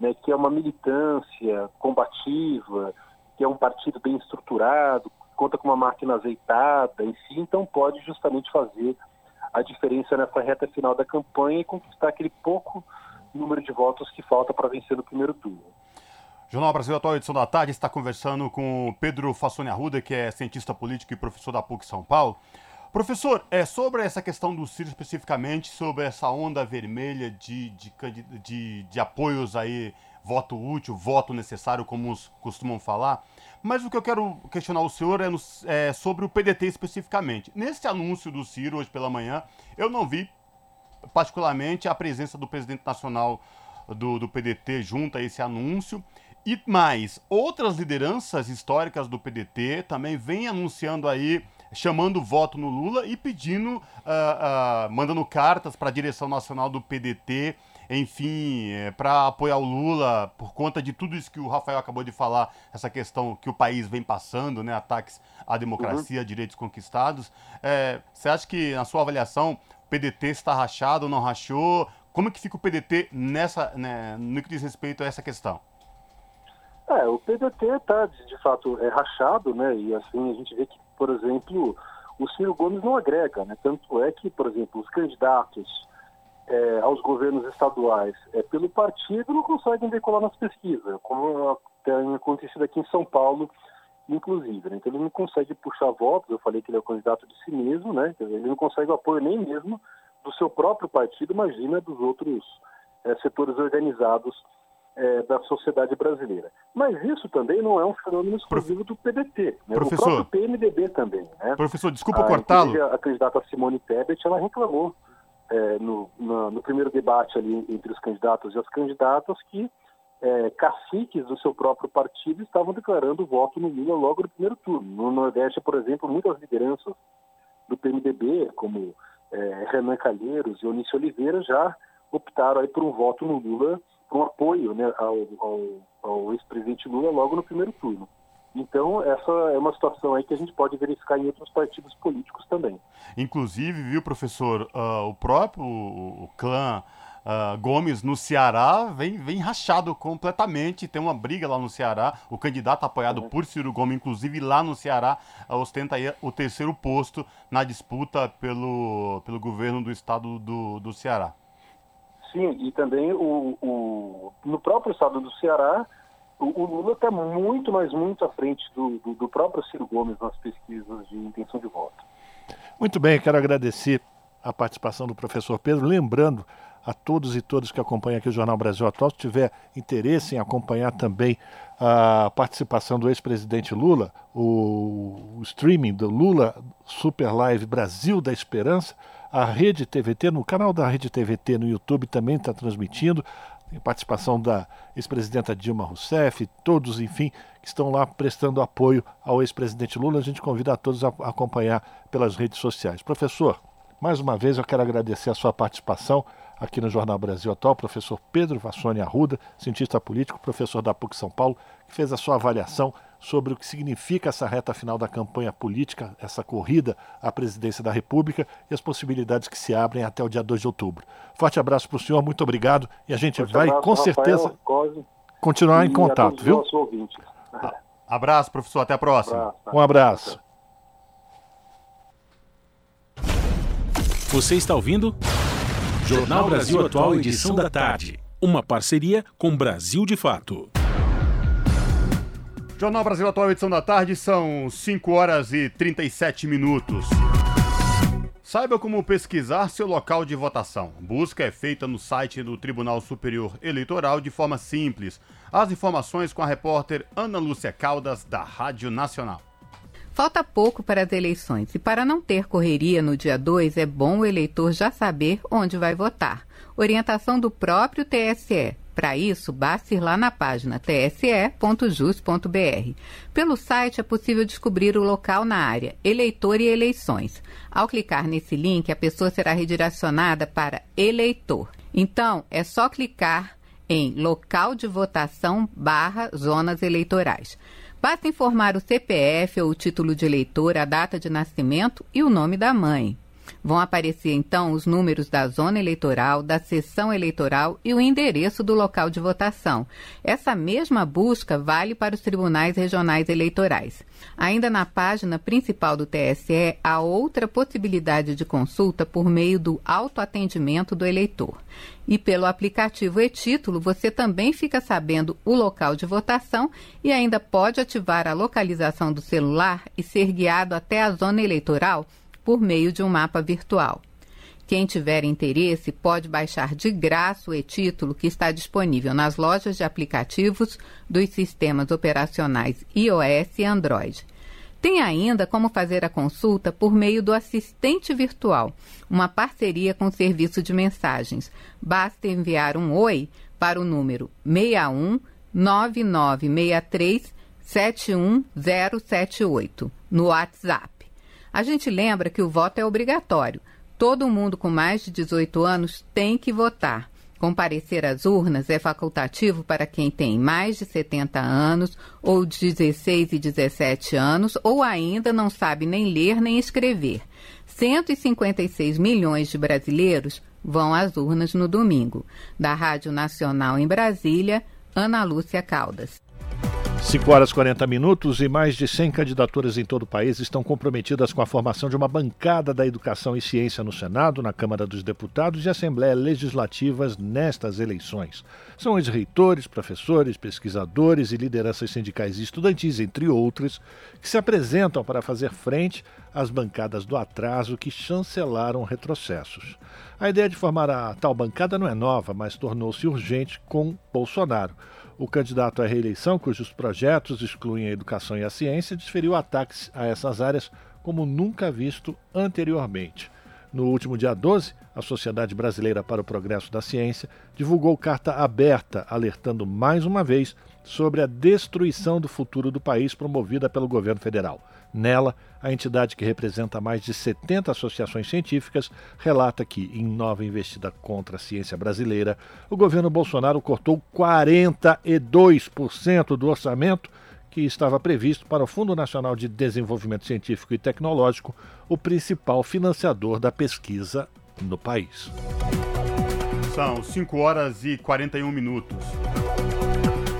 né, que é uma militância combativa, que é um partido bem estruturado, conta com uma máquina azeitada, enfim, então pode justamente fazer a diferença nessa reta final da campanha e conquistar aquele pouco número de votos que falta para vencer no primeiro turno. Jornal Brasil Atual, edição da tarde, está conversando com Pedro Fassoni Arruda, que é cientista político e professor da PUC São Paulo. Professor, é sobre essa questão do Ciro especificamente, sobre essa onda vermelha de, de, de, de apoios aí, voto útil, voto necessário, como os costumam falar. Mas o que eu quero questionar o senhor é, no, é sobre o PDT especificamente. Nesse anúncio do Ciro hoje pela manhã, eu não vi particularmente a presença do presidente nacional do, do PDT junto a esse anúncio. E mais, outras lideranças históricas do PDT também vêm anunciando aí, chamando voto no Lula e pedindo, uh, uh, mandando cartas para a direção nacional do PDT, enfim, é, para apoiar o Lula por conta de tudo isso que o Rafael acabou de falar, essa questão que o país vem passando, né, ataques à democracia, uhum. direitos conquistados. É, você acha que, na sua avaliação, o PDT está rachado ou não rachou? Como que fica o PDT nessa, né, no que diz respeito a essa questão? É, o PDT está, de fato, é rachado, né? E assim, a gente vê que, por exemplo, o Ciro Gomes não agrega, né? Tanto é que, por exemplo, os candidatos é, aos governos estaduais é, pelo partido não conseguem decolar nas pesquisas, como tem acontecido aqui em São Paulo, inclusive. Né? Então ele não consegue puxar votos, eu falei que ele é o candidato de si mesmo, né? Ele não consegue o apoio nem mesmo do seu próprio partido, imagina dos outros é, setores organizados é, da sociedade brasileira. Mas isso também não é um fenômeno exclusivo do PDT, né? Professor, do próprio PMDB também. Né? Professor, desculpa cortá-lo. A, candidata Simone Tebet, ela reclamou é, no, no, no, primeiro debate ali entre os candidatos e as candidatas que é, caciques do seu próprio partido estavam declarando voto no Lula logo no primeiro turno. No Nordeste, por exemplo, muitas lideranças do PMDB, como é, Renan Calheiros e Onício Oliveira, já optaram aí por um voto no Lula um apoio né, ao, ao, ao ex-presidente Lula logo no primeiro turno. Então, essa é uma situação aí que a gente pode verificar em outros partidos políticos também. Inclusive, viu, professor, uh, o próprio o clã uh, Gomes no Ceará vem, vem rachado completamente. Tem uma briga lá no Ceará. O candidato apoiado uhum. por Ciro Gomes, inclusive lá no Ceará, uh, ostenta o terceiro posto na disputa pelo, pelo governo do estado do, do Ceará. Sim, e também o, o, no próprio estado do Ceará, o, o Lula está muito, mas muito à frente do, do, do, próprio Ciro Gomes nas pesquisas de intenção de voto. Muito bem, quero agradecer a participação do professor Pedro, lembrando a todos e todas que acompanham aqui o Jornal Brasil Atual, se tiver interesse em acompanhar também a participação do ex-presidente Lula, o, o streaming do Lula Super Live Brasil da Esperança, a Rede TVT, no canal da Rede TVT no YouTube também está transmitindo. Tem participação da ex-presidenta Dilma Rousseff, todos, enfim, que estão lá prestando apoio ao ex-presidente Lula. A gente convida a todos a acompanhar pelas redes sociais. Professor, mais uma vez eu quero agradecer a sua participação aqui no Jornal Brasil Atual, professor Pedro Vassoni Arruda, cientista político, professor da PUC São Paulo, que fez a sua avaliação sobre o que significa essa reta final da campanha política, essa corrida à presidência da República e as possibilidades que se abrem até o dia 2 de outubro. Forte abraço para o senhor, muito obrigado e a gente Forte vai abraço, com Rafael, certeza Cose, continuar em contato, viu? Abraço, professor, até a próxima. Abraço, tá. Um abraço. Você está ouvindo? Jornal Brasil Atual, edição da tarde. Uma parceria com Brasil de Fato. Jornal Brasil Atual, edição da tarde, são 5 horas e 37 minutos. Saiba como pesquisar seu local de votação. Busca é feita no site do Tribunal Superior Eleitoral de forma simples. As informações com a repórter Ana Lúcia Caldas, da Rádio Nacional. Falta pouco para as eleições e, para não ter correria no dia 2, é bom o eleitor já saber onde vai votar. Orientação do próprio TSE. Para isso, basta ir lá na página tse.jus.br. Pelo site é possível descobrir o local na área Eleitor e Eleições. Ao clicar nesse link, a pessoa será redirecionada para Eleitor. Então, é só clicar em local de votação barra zonas eleitorais. Basta informar o CPF ou o título de eleitor, a data de nascimento e o nome da mãe. Vão aparecer então os números da zona eleitoral, da sessão eleitoral e o endereço do local de votação. Essa mesma busca vale para os tribunais regionais eleitorais. Ainda na página principal do TSE, há outra possibilidade de consulta por meio do autoatendimento do eleitor. E pelo aplicativo e-título, você também fica sabendo o local de votação e ainda pode ativar a localização do celular e ser guiado até a zona eleitoral por meio de um mapa virtual. Quem tiver interesse pode baixar de graça o e-título que está disponível nas lojas de aplicativos dos sistemas operacionais iOS e Android. Tem ainda como fazer a consulta por meio do assistente virtual, uma parceria com o serviço de mensagens. Basta enviar um oi para o número 61 9963 71078 no WhatsApp. A gente lembra que o voto é obrigatório. Todo mundo com mais de 18 anos tem que votar. Comparecer às urnas é facultativo para quem tem mais de 70 anos, ou 16 e 17 anos, ou ainda não sabe nem ler nem escrever. 156 milhões de brasileiros vão às urnas no domingo. Da Rádio Nacional em Brasília, Ana Lúcia Caldas. 5 horas e 40 minutos e mais de 100 candidaturas em todo o país estão comprometidas com a formação de uma bancada da educação e ciência no Senado, na Câmara dos Deputados e Assembleia Legislativas nestas eleições. São ex-reitores, professores, pesquisadores e lideranças sindicais e estudantis, entre outros, que se apresentam para fazer frente às bancadas do atraso que chancelaram retrocessos. A ideia de formar a tal bancada não é nova, mas tornou-se urgente com Bolsonaro. O candidato à reeleição, cujos projetos excluem a educação e a ciência, desferiu ataques a essas áreas como nunca visto anteriormente. No último dia 12, a Sociedade Brasileira para o Progresso da Ciência divulgou carta aberta alertando mais uma vez sobre a destruição do futuro do país promovida pelo governo federal. Nela, a entidade que representa mais de 70 associações científicas relata que, em nova investida contra a ciência brasileira, o governo Bolsonaro cortou 42% do orçamento que estava previsto para o Fundo Nacional de Desenvolvimento Científico e Tecnológico, o principal financiador da pesquisa no país. São 5 horas e 41 minutos.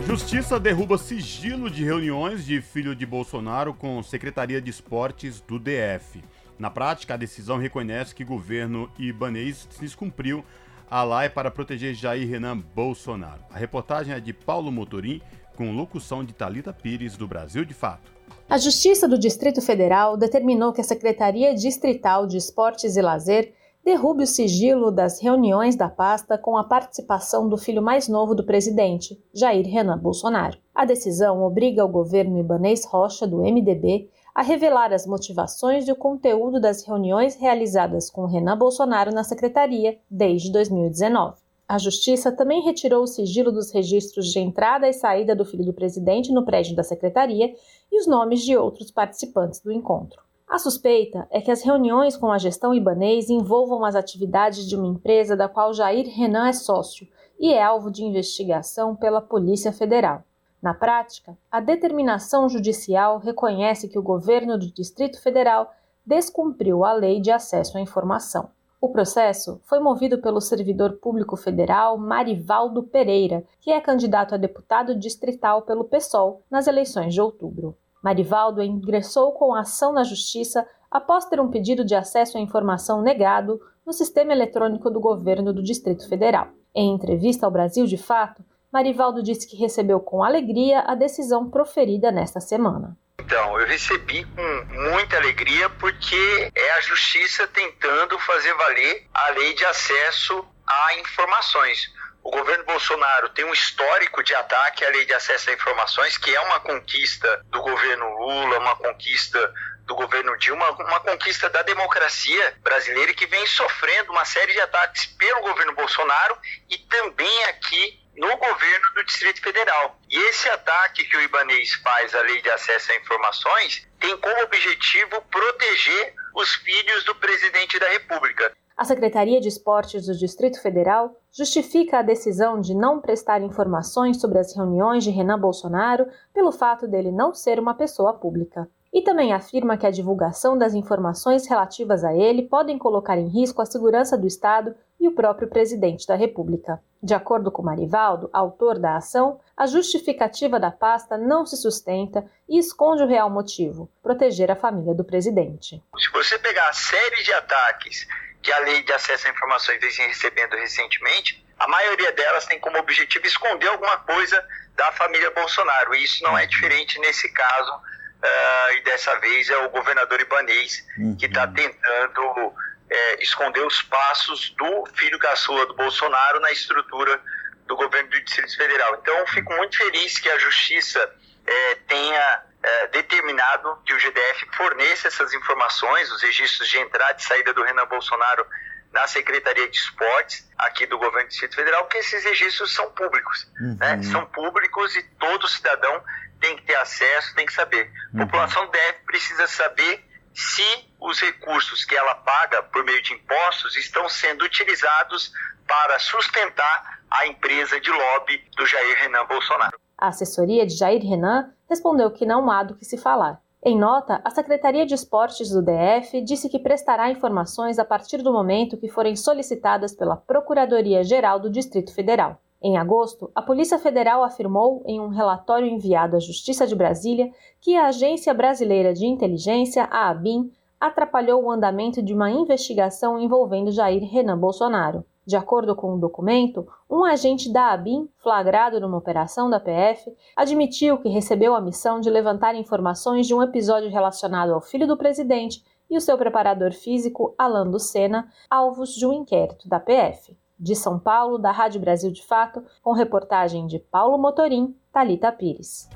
Justiça derruba sigilo de reuniões de filho de Bolsonaro com Secretaria de Esportes do DF. Na prática, a decisão reconhece que governo ibanês descumpriu a lei para proteger Jair Renan Bolsonaro. A reportagem é de Paulo Motorim, com locução de Talita Pires, do Brasil de Fato. A Justiça do Distrito Federal determinou que a Secretaria Distrital de Esportes e Lazer derrube o sigilo das reuniões da pasta com a participação do filho mais novo do presidente, Jair Renan Bolsonaro. A decisão obriga o governo Ibanês Rocha, do MDB, a revelar as motivações e o conteúdo das reuniões realizadas com Renan Bolsonaro na secretaria desde 2019. A Justiça também retirou o sigilo dos registros de entrada e saída do filho do presidente no prédio da secretaria e os nomes de outros participantes do encontro. A suspeita é que as reuniões com a gestão ibanês envolvam as atividades de uma empresa da qual Jair Renan é sócio e é alvo de investigação pela Polícia Federal. Na prática, a determinação judicial reconhece que o governo do Distrito Federal descumpriu a lei de acesso à informação. O processo foi movido pelo servidor público federal Marivaldo Pereira, que é candidato a deputado distrital pelo PSOL nas eleições de outubro. Marivaldo ingressou com ação na Justiça após ter um pedido de acesso à informação negado no sistema eletrônico do governo do Distrito Federal. Em entrevista ao Brasil de Fato, Marivaldo disse que recebeu com alegria a decisão proferida nesta semana. Então, eu recebi com muita alegria porque é a justiça tentando fazer valer a lei de acesso a informações. O governo Bolsonaro tem um histórico de ataque à lei de acesso a informações, que é uma conquista do governo Lula, uma conquista do governo Dilma, uma conquista da democracia brasileira que vem sofrendo uma série de ataques pelo governo Bolsonaro e também aqui no governo do Distrito Federal. E esse ataque que o Ibanês faz à lei de acesso a informações tem como objetivo proteger os filhos do presidente da República. A Secretaria de Esportes do Distrito Federal justifica a decisão de não prestar informações sobre as reuniões de Renan Bolsonaro pelo fato dele não ser uma pessoa pública. E também afirma que a divulgação das informações relativas a ele podem colocar em risco a segurança do Estado e o próprio presidente da República. De acordo com Marivaldo, autor da ação, a justificativa da pasta não se sustenta e esconde o real motivo: proteger a família do presidente. Se você pegar a série de ataques que a lei de acesso a informações vem recebendo recentemente, a maioria delas tem como objetivo esconder alguma coisa da família Bolsonaro. E isso não é diferente nesse caso, uh, e dessa vez é o governador Ibanês que está uhum. tentando é, esconder os passos do filho caçula do Bolsonaro na estrutura do governo do Distrito Federal. Então, fico muito feliz que a Justiça é, tenha é, determinado que o GDF forneça essas informações, os registros de entrada e saída do Renan Bolsonaro na Secretaria de Esportes aqui do Governo do Distrito Federal, porque esses registros são públicos. Uhum. Né? São públicos e todo cidadão tem que ter acesso, tem que saber. A uhum. população deve, precisa saber se os recursos que ela paga por meio de impostos estão sendo utilizados para sustentar a empresa de lobby do Jair Renan Bolsonaro. A assessoria de Jair Renan respondeu que não há do que se falar. Em nota, a Secretaria de Esportes do DF disse que prestará informações a partir do momento que forem solicitadas pela Procuradoria-Geral do Distrito Federal. Em agosto, a Polícia Federal afirmou, em um relatório enviado à Justiça de Brasília, que a Agência Brasileira de Inteligência, a ABIN, atrapalhou o andamento de uma investigação envolvendo Jair Renan Bolsonaro. De acordo com o documento, um agente da ABIN, flagrado numa operação da PF, admitiu que recebeu a missão de levantar informações de um episódio relacionado ao filho do presidente e o seu preparador físico, Alan Lucena, alvos de um inquérito da PF. De São Paulo, da Rádio Brasil de Fato, com reportagem de Paulo Motorim, Talita Pires.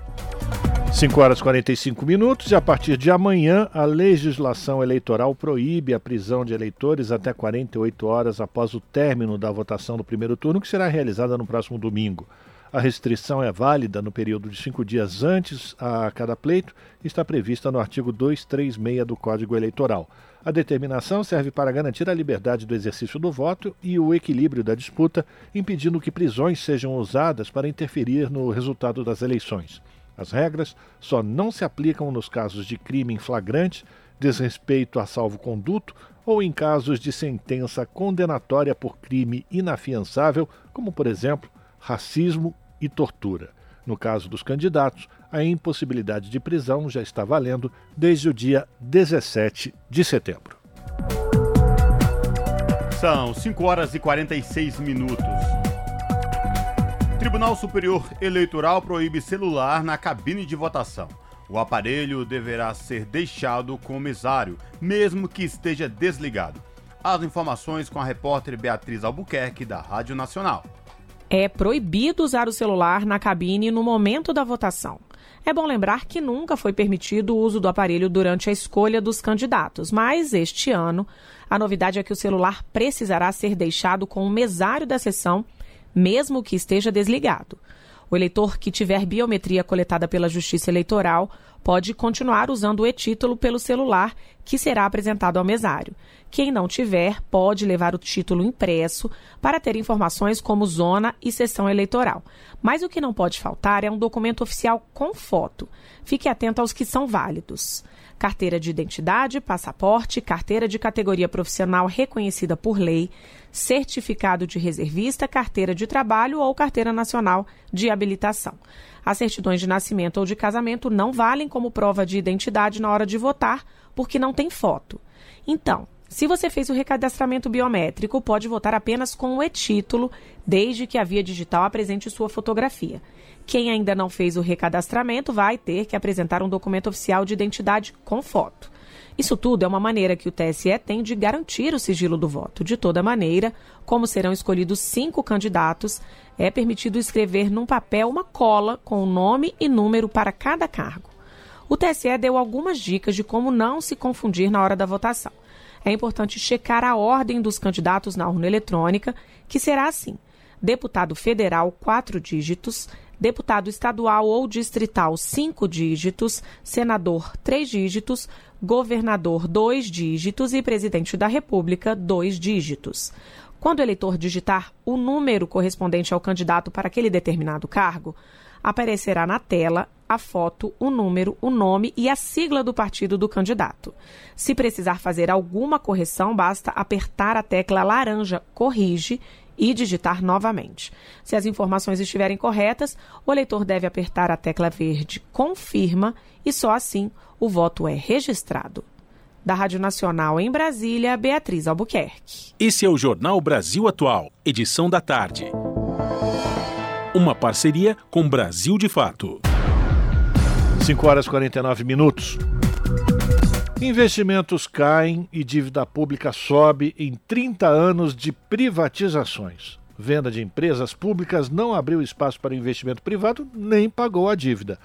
5 horas e 45 minutos e a partir de amanhã a legislação eleitoral proíbe a prisão de eleitores até 48 horas após o término da votação do primeiro turno, que será realizada no próximo domingo. A restrição é válida no período de cinco dias antes a cada pleito e está prevista no artigo 236 do Código Eleitoral. A determinação serve para garantir a liberdade do exercício do voto e o equilíbrio da disputa, impedindo que prisões sejam usadas para interferir no resultado das eleições. As regras só não se aplicam nos casos de crime em flagrante, desrespeito a salvo-conduto ou em casos de sentença condenatória por crime inafiançável, como, por exemplo, racismo e tortura. No caso dos candidatos, a impossibilidade de prisão já está valendo desde o dia 17 de setembro. São 5 horas e 46 minutos. Tribunal Superior Eleitoral proíbe celular na cabine de votação. O aparelho deverá ser deixado com o mesário, mesmo que esteja desligado. As informações com a repórter Beatriz Albuquerque, da Rádio Nacional. É proibido usar o celular na cabine no momento da votação. É bom lembrar que nunca foi permitido o uso do aparelho durante a escolha dos candidatos, mas este ano a novidade é que o celular precisará ser deixado com o mesário da sessão mesmo que esteja desligado. O eleitor que tiver biometria coletada pela Justiça Eleitoral pode continuar usando o e-título pelo celular, que será apresentado ao mesário. Quem não tiver, pode levar o título impresso para ter informações como zona e sessão eleitoral. Mas o que não pode faltar é um documento oficial com foto. Fique atento aos que são válidos carteira de identidade, passaporte, carteira de categoria profissional reconhecida por lei, certificado de reservista, carteira de trabalho ou carteira nacional de habilitação. As certidões de nascimento ou de casamento não valem como prova de identidade na hora de votar, porque não tem foto. Então, se você fez o recadastramento biométrico, pode votar apenas com o e-título, desde que a via digital apresente sua fotografia. Quem ainda não fez o recadastramento vai ter que apresentar um documento oficial de identidade com foto. Isso tudo é uma maneira que o TSE tem de garantir o sigilo do voto. De toda maneira, como serão escolhidos cinco candidatos, é permitido escrever num papel uma cola com o nome e número para cada cargo. O TSE deu algumas dicas de como não se confundir na hora da votação. É importante checar a ordem dos candidatos na urna eletrônica, que será assim: deputado federal, quatro dígitos, deputado estadual ou distrital, cinco dígitos, senador, três dígitos, governador, dois dígitos e presidente da República, dois dígitos. Quando o eleitor digitar o número correspondente ao candidato para aquele determinado cargo, aparecerá na tela a foto, o número, o nome e a sigla do partido do candidato. Se precisar fazer alguma correção, basta apertar a tecla laranja Corrige e digitar novamente. Se as informações estiverem corretas, o eleitor deve apertar a tecla verde Confirma e só assim o voto é registrado. Da Rádio Nacional em Brasília, Beatriz Albuquerque. Esse é o Jornal Brasil Atual, edição da tarde. Uma parceria com Brasil de Fato. 5 horas e 49 minutos. Investimentos caem e dívida pública sobe em 30 anos de privatizações. Venda de empresas públicas não abriu espaço para investimento privado nem pagou a dívida.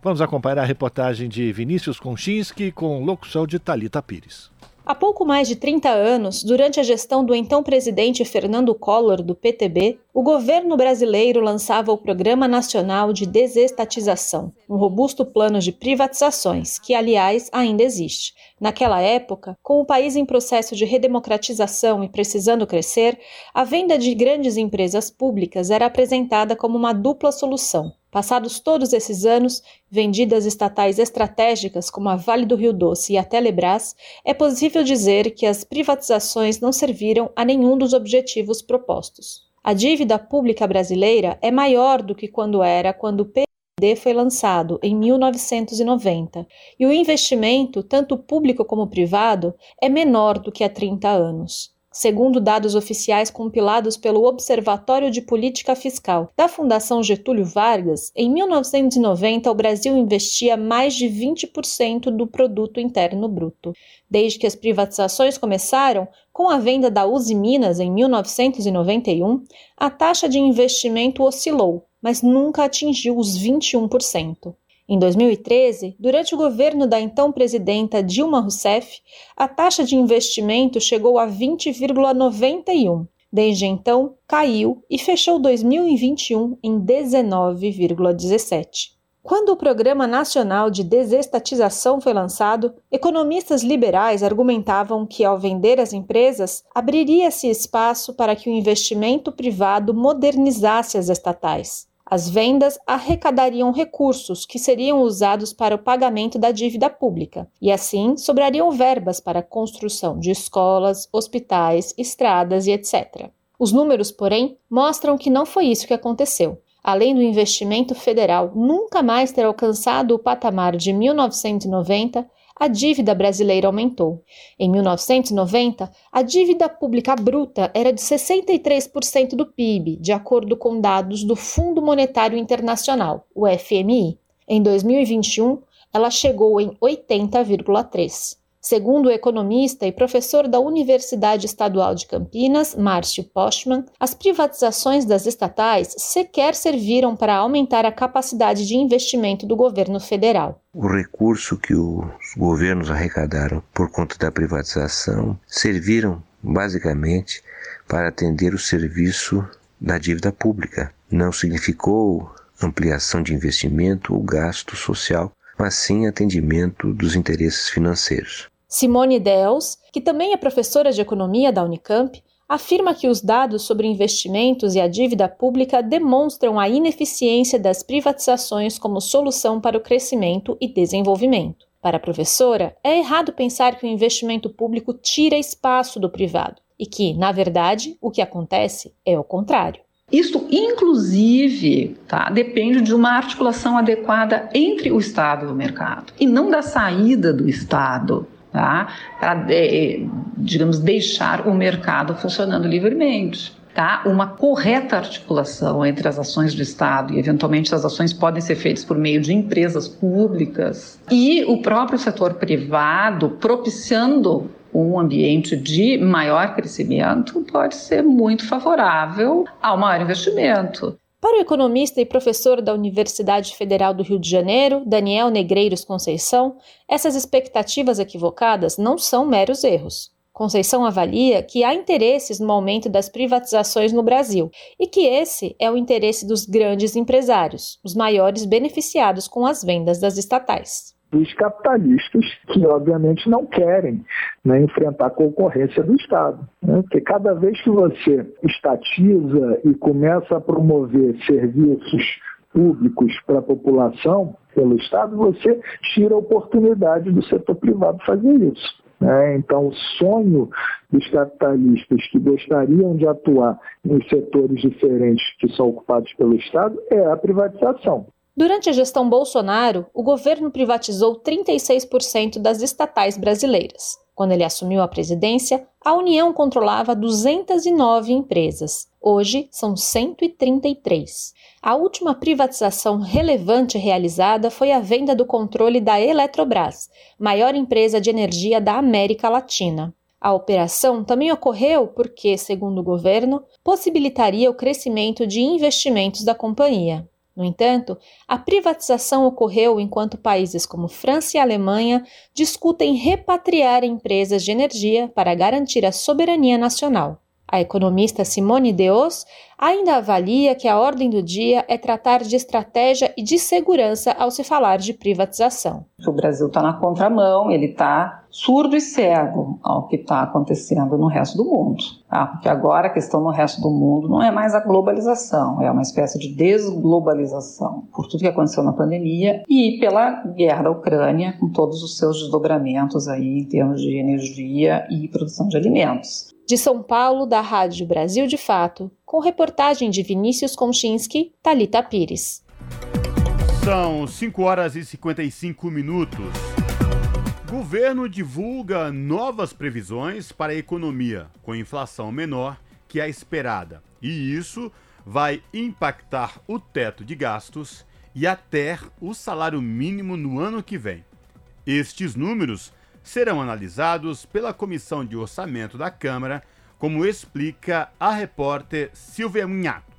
Vamos acompanhar a reportagem de Vinícius Konchinski com locução de Talita Pires. Há pouco mais de 30 anos, durante a gestão do então presidente Fernando Collor, do PTB, o governo brasileiro lançava o Programa Nacional de Desestatização, um robusto plano de privatizações, que, aliás, ainda existe. Naquela época, com o país em processo de redemocratização e precisando crescer, a venda de grandes empresas públicas era apresentada como uma dupla solução Passados todos esses anos, vendidas estatais estratégicas como a Vale do Rio Doce e a Telebrás, é possível dizer que as privatizações não serviram a nenhum dos objetivos propostos. A dívida pública brasileira é maior do que quando era quando o PND foi lançado em 1990, e o investimento, tanto público como privado, é menor do que há 30 anos. Segundo dados oficiais compilados pelo Observatório de Política Fiscal da Fundação Getúlio Vargas, em 1990 o Brasil investia mais de 20% do produto interno bruto. Desde que as privatizações começaram, com a venda da Uzi Minas em 1991, a taxa de investimento oscilou, mas nunca atingiu os 21%. Em 2013, durante o governo da então presidenta Dilma Rousseff, a taxa de investimento chegou a 20,91. Desde então, caiu e fechou 2021 em 19,17. Quando o Programa Nacional de Desestatização foi lançado, economistas liberais argumentavam que, ao vender as empresas, abriria-se espaço para que o investimento privado modernizasse as estatais. As vendas arrecadariam recursos que seriam usados para o pagamento da dívida pública, e assim sobrariam verbas para a construção de escolas, hospitais, estradas e etc. Os números, porém, mostram que não foi isso que aconteceu. Além do investimento federal nunca mais ter alcançado o patamar de 1990, a dívida brasileira aumentou. Em 1990, a dívida pública bruta era de 63% do PIB, de acordo com dados do Fundo Monetário Internacional, o FMI. Em 2021, ela chegou em 80,3%. Segundo o economista e professor da Universidade Estadual de Campinas, Márcio Postman, as privatizações das estatais sequer serviram para aumentar a capacidade de investimento do governo federal. O recurso que os governos arrecadaram por conta da privatização serviram basicamente para atender o serviço da dívida pública. Não significou ampliação de investimento ou gasto social, mas sim atendimento dos interesses financeiros. Simone Dels, que também é professora de economia da Unicamp, afirma que os dados sobre investimentos e a dívida pública demonstram a ineficiência das privatizações como solução para o crescimento e desenvolvimento. Para a professora, é errado pensar que o investimento público tira espaço do privado e que, na verdade, o que acontece é o contrário. Isto, inclusive, tá, depende de uma articulação adequada entre o Estado e o mercado, e não da saída do Estado tá? para, é, digamos, deixar o mercado funcionando livremente. Tá? Uma correta articulação entre as ações do Estado e, eventualmente, as ações podem ser feitas por meio de empresas públicas e o próprio setor privado propiciando um ambiente de maior crescimento pode ser muito favorável ao maior investimento. Para o economista e professor da Universidade Federal do Rio de Janeiro, Daniel Negreiros Conceição, essas expectativas equivocadas não são meros erros. Conceição avalia que há interesses no aumento das privatizações no Brasil e que esse é o interesse dos grandes empresários, os maiores beneficiados com as vendas das estatais dos capitalistas que, obviamente, não querem né, enfrentar a concorrência do Estado. Né? Porque cada vez que você estatiza e começa a promover serviços públicos para a população pelo Estado, você tira a oportunidade do setor privado fazer isso. Né? Então, o sonho dos capitalistas que gostariam de atuar em setores diferentes que são ocupados pelo Estado é a privatização. Durante a gestão Bolsonaro, o governo privatizou 36% das estatais brasileiras. Quando ele assumiu a presidência, a União controlava 209 empresas. Hoje são 133. A última privatização relevante realizada foi a venda do controle da Eletrobras, maior empresa de energia da América Latina. A operação também ocorreu porque, segundo o governo, possibilitaria o crescimento de investimentos da companhia. No entanto, a privatização ocorreu enquanto países como França e Alemanha discutem repatriar empresas de energia para garantir a soberania nacional. A economista Simone Deos ainda avalia que a ordem do dia é tratar de estratégia e de segurança ao se falar de privatização. O Brasil está na contramão, ele está surdo e cego ao que está acontecendo no resto do mundo. Tá? Porque agora a questão no resto do mundo não é mais a globalização, é uma espécie de desglobalização por tudo que aconteceu na pandemia e pela guerra da Ucrânia, com todos os seus desdobramentos aí em termos de energia e produção de alimentos. De São Paulo, da Rádio Brasil de Fato, com reportagem de Vinícius Konchinski, Talita Pires. São 5 horas e 55 minutos. Governo divulga novas previsões para a economia, com inflação menor que a esperada. E isso vai impactar o teto de gastos e até o salário mínimo no ano que vem. Estes números serão analisados pela Comissão de Orçamento da Câmara, como explica a repórter Silvia Munhato.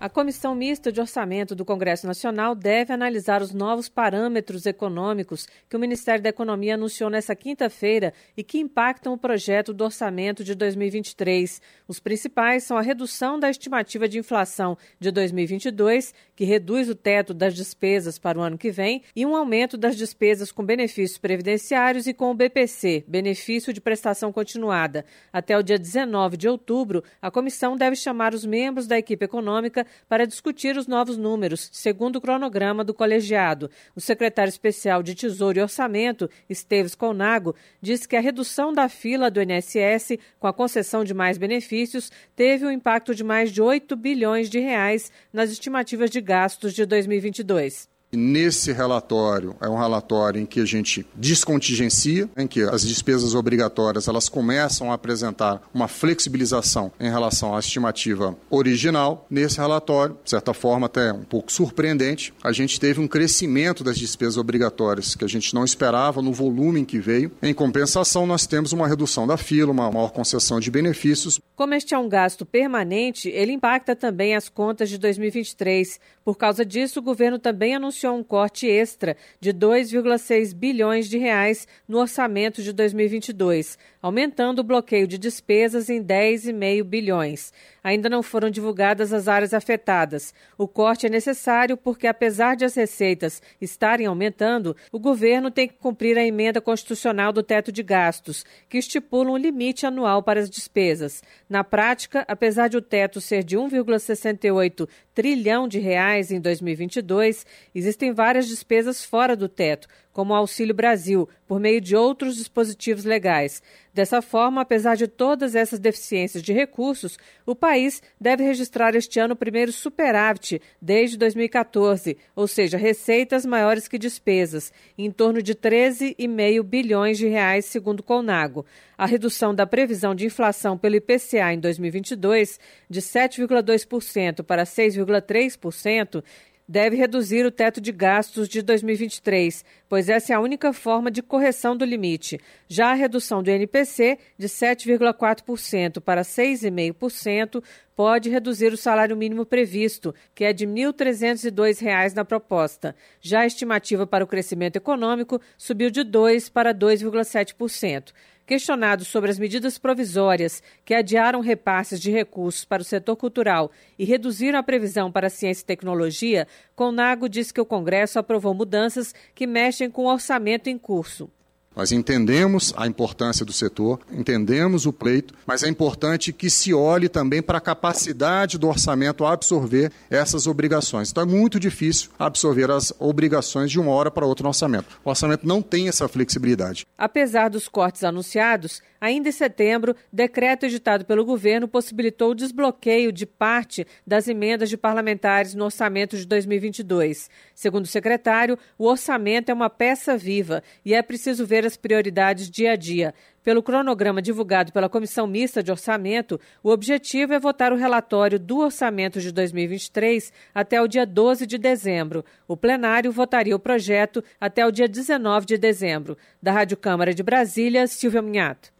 A Comissão Mista de Orçamento do Congresso Nacional deve analisar os novos parâmetros econômicos que o Ministério da Economia anunciou nesta quinta-feira e que impactam o projeto do orçamento de 2023. Os principais são a redução da estimativa de inflação de 2022, que reduz o teto das despesas para o ano que vem, e um aumento das despesas com benefícios previdenciários e com o BPC, benefício de prestação continuada. Até o dia 19 de outubro, a comissão deve chamar os membros da equipe econômica para discutir os novos números, segundo o cronograma do colegiado. O secretário especial de Tesouro e Orçamento, Esteves Colnago, disse que a redução da fila do INSS, com a concessão de mais benefícios, teve um impacto de mais de 8 bilhões de reais nas estimativas de gastos de 2022. Nesse relatório, é um relatório em que a gente descontingencia, em que as despesas obrigatórias elas começam a apresentar uma flexibilização em relação à estimativa original. Nesse relatório, de certa forma até um pouco surpreendente, a gente teve um crescimento das despesas obrigatórias que a gente não esperava no volume em que veio. Em compensação, nós temos uma redução da fila, uma maior concessão de benefícios. Como este é um gasto permanente, ele impacta também as contas de 2023. Por causa disso, o governo também anunciou um corte extra de 2,6 bilhões de reais no orçamento de 2022, aumentando o bloqueio de despesas em 10,5 bilhões. Ainda não foram divulgadas as áreas afetadas. O corte é necessário porque, apesar de as receitas estarem aumentando, o governo tem que cumprir a emenda constitucional do teto de gastos, que estipula um limite anual para as despesas. Na prática, apesar de o teto ser de 1,68 trilhão de reais em 2022, existem várias despesas fora do teto, como o Auxílio Brasil, por meio de outros dispositivos legais. Dessa forma, apesar de todas essas deficiências de recursos, o país deve registrar este ano o primeiro superávit desde 2014, ou seja, receitas maiores que despesas, em torno de 13,5 bilhões de reais, segundo o Colnago. A redução da previsão de inflação pelo IPCA em 2022 de 7,2% para 6,3% deve reduzir o teto de gastos de 2023, pois essa é a única forma de correção do limite. Já a redução do NPC de 7,4% para 6,5% pode reduzir o salário mínimo previsto, que é de R$ 1.302 na proposta. Já a estimativa para o crescimento econômico subiu de 2% para 2,7%. Questionado sobre as medidas provisórias que adiaram repasses de recursos para o setor cultural e reduziram a previsão para ciência e tecnologia, Conago disse que o Congresso aprovou mudanças que mexem com o orçamento em curso. Nós entendemos a importância do setor, entendemos o pleito, mas é importante que se olhe também para a capacidade do orçamento a absorver essas obrigações. Então é muito difícil absorver as obrigações de uma hora para outra no orçamento. O orçamento não tem essa flexibilidade. Apesar dos cortes anunciados, Ainda em setembro, decreto editado pelo governo possibilitou o desbloqueio de parte das emendas de parlamentares no orçamento de 2022. Segundo o secretário, o orçamento é uma peça viva e é preciso ver as prioridades dia a dia. Pelo cronograma divulgado pela Comissão Mista de Orçamento, o objetivo é votar o relatório do orçamento de 2023 até o dia 12 de dezembro. O plenário votaria o projeto até o dia 19 de dezembro. Da Rádio Câmara de Brasília, Silvia Minhato.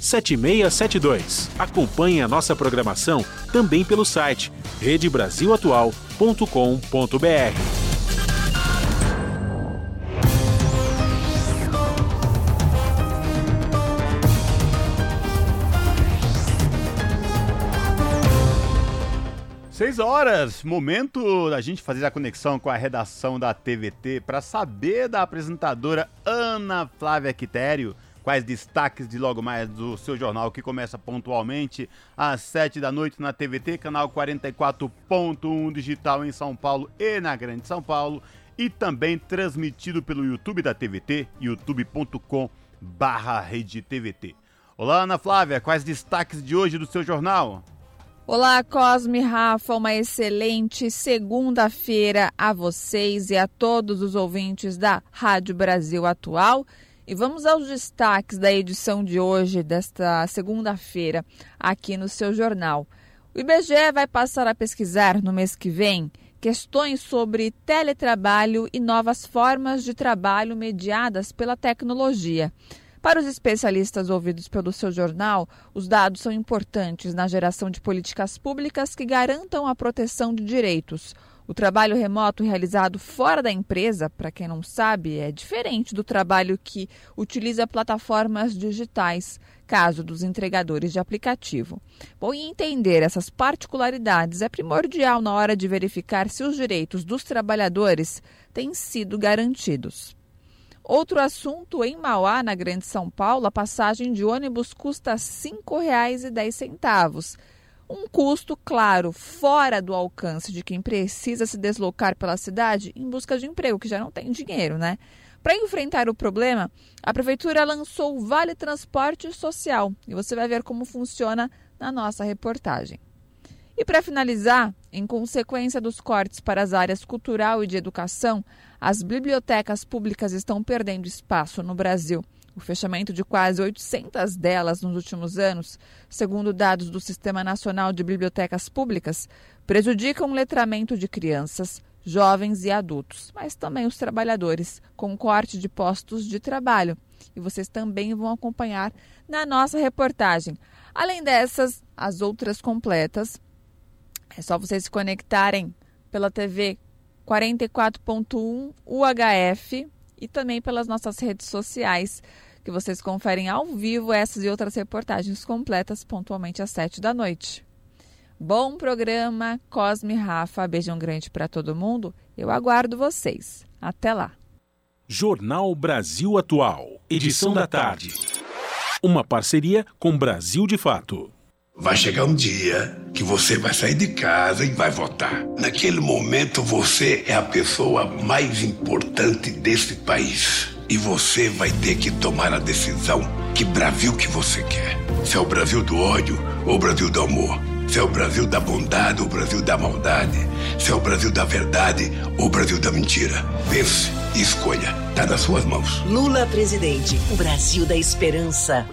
7672. Acompanhe a nossa programação também pelo site redebrasilatual.com.br. Seis horas, momento da gente fazer a conexão com a redação da TVT para saber da apresentadora Ana Flávia Quitério quais destaques de logo mais do seu jornal que começa pontualmente às 7 da noite na TVT, canal 44.1 digital em São Paulo e na Grande São Paulo e também transmitido pelo YouTube da TVT, youtube.com barra Olá Ana Flávia, quais destaques de hoje do seu jornal? Olá, Cosme Rafa, uma excelente segunda-feira a vocês e a todos os ouvintes da Rádio Brasil Atual. E vamos aos destaques da edição de hoje, desta segunda-feira, aqui no seu jornal. O IBGE vai passar a pesquisar no mês que vem questões sobre teletrabalho e novas formas de trabalho mediadas pela tecnologia. Para os especialistas ouvidos pelo seu jornal, os dados são importantes na geração de políticas públicas que garantam a proteção de direitos. O trabalho remoto realizado fora da empresa, para quem não sabe, é diferente do trabalho que utiliza plataformas digitais, caso dos entregadores de aplicativo. Bom, e entender essas particularidades é primordial na hora de verificar se os direitos dos trabalhadores têm sido garantidos. Outro assunto, em Mauá, na Grande São Paulo, a passagem de ônibus custa R$ 5,10. Um custo, claro, fora do alcance de quem precisa se deslocar pela cidade em busca de emprego, que já não tem dinheiro, né? Para enfrentar o problema, a prefeitura lançou o Vale Transporte Social e você vai ver como funciona na nossa reportagem. E para finalizar, em consequência dos cortes para as áreas cultural e de educação, as bibliotecas públicas estão perdendo espaço no Brasil. O fechamento de quase 800 delas nos últimos anos, segundo dados do Sistema Nacional de Bibliotecas Públicas, prejudica o letramento de crianças, jovens e adultos, mas também os trabalhadores, com corte de postos de trabalho. E vocês também vão acompanhar na nossa reportagem. Além dessas, as outras completas, é só vocês se conectarem pela TV 44.1 UHF e também pelas nossas redes sociais, que vocês conferem ao vivo essas e outras reportagens completas pontualmente às 7 da noite. Bom programa, Cosme Rafa, beijão grande para todo mundo. Eu aguardo vocês. Até lá. Jornal Brasil Atual, edição da tarde. Uma parceria com Brasil de Fato. Vai chegar um dia que você vai sair de casa e vai votar. Naquele momento você é a pessoa mais importante desse país. E você vai ter que tomar a decisão que Brasil que você quer. Se é o Brasil do ódio ou o Brasil do amor. Se é o Brasil da bondade ou o Brasil da maldade. Se é o Brasil da verdade ou o Brasil da mentira. Pense e escolha. Está nas suas mãos. Lula presidente. O Brasil da esperança.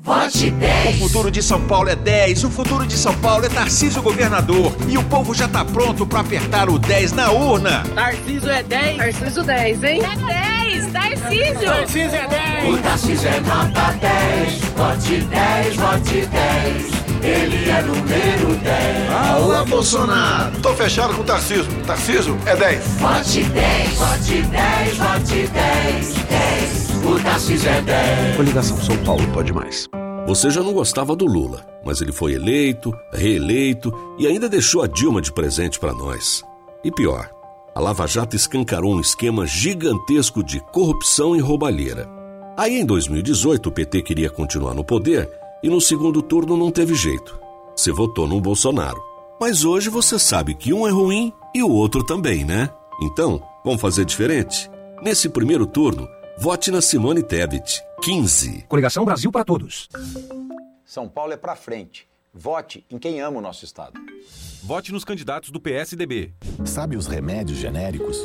Vote 10. O futuro de São Paulo é 10. O futuro de São Paulo é Tarcísio governador. E o povo já tá pronto para apertar o 10 na urna. Tarcísio é 10. Tarcísio 10, hein? É 10. Tarcísio. Tarcísio é 10. O Tarcísio é nota 10. Vote 10, vote 10. Ele é número 10. Alô, Bolsonaro. Tô fechado com o Tarcísio. Tarcísio é 10. Vote 10, vote 10, vote 10, 10. O Tarcísio é 10. Coligação São Paulo pode mais. Você já não gostava do Lula, mas ele foi eleito, reeleito e ainda deixou a Dilma de presente para nós. E pior, a Lava Jato escancarou um esquema gigantesco de corrupção e roubalheira. Aí em 2018 o PT queria continuar no poder e no segundo turno não teve jeito. Você votou no Bolsonaro. Mas hoje você sabe que um é ruim e o outro também, né? Então, vamos fazer diferente? Nesse primeiro turno, vote na Simone Tebet, 15. Coligação Brasil para todos. São Paulo é para frente. Vote em quem ama o nosso estado. Vote nos candidatos do PSDB. Sabe os remédios genéricos?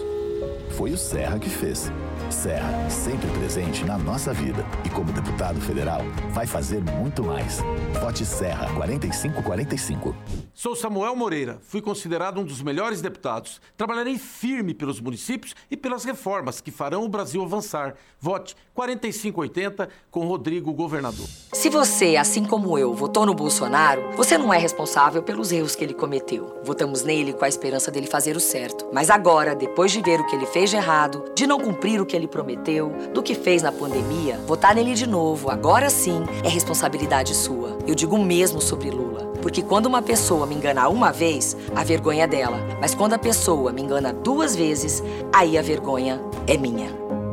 Foi o Serra que fez. Serra, sempre presente na nossa vida. E como deputado federal, vai fazer muito mais. Vote Serra 4545. Sou Samuel Moreira, fui considerado um dos melhores deputados. Trabalharei firme pelos municípios e pelas reformas que farão o Brasil avançar. Vote 4580 com Rodrigo Governador. Se você, assim como eu, votou no Bolsonaro, você não é responsável pelos erros que ele cometeu. Votamos nele com a esperança dele fazer o certo. Mas agora, depois de ver o que ele fez de errado, de não cumprir o que ele prometeu, do que fez na pandemia, votar nele de novo, agora sim, é responsabilidade sua. Eu digo mesmo sobre Lula. Porque quando uma pessoa me engana uma vez, a vergonha é dela. Mas quando a pessoa me engana duas vezes, aí a vergonha é minha.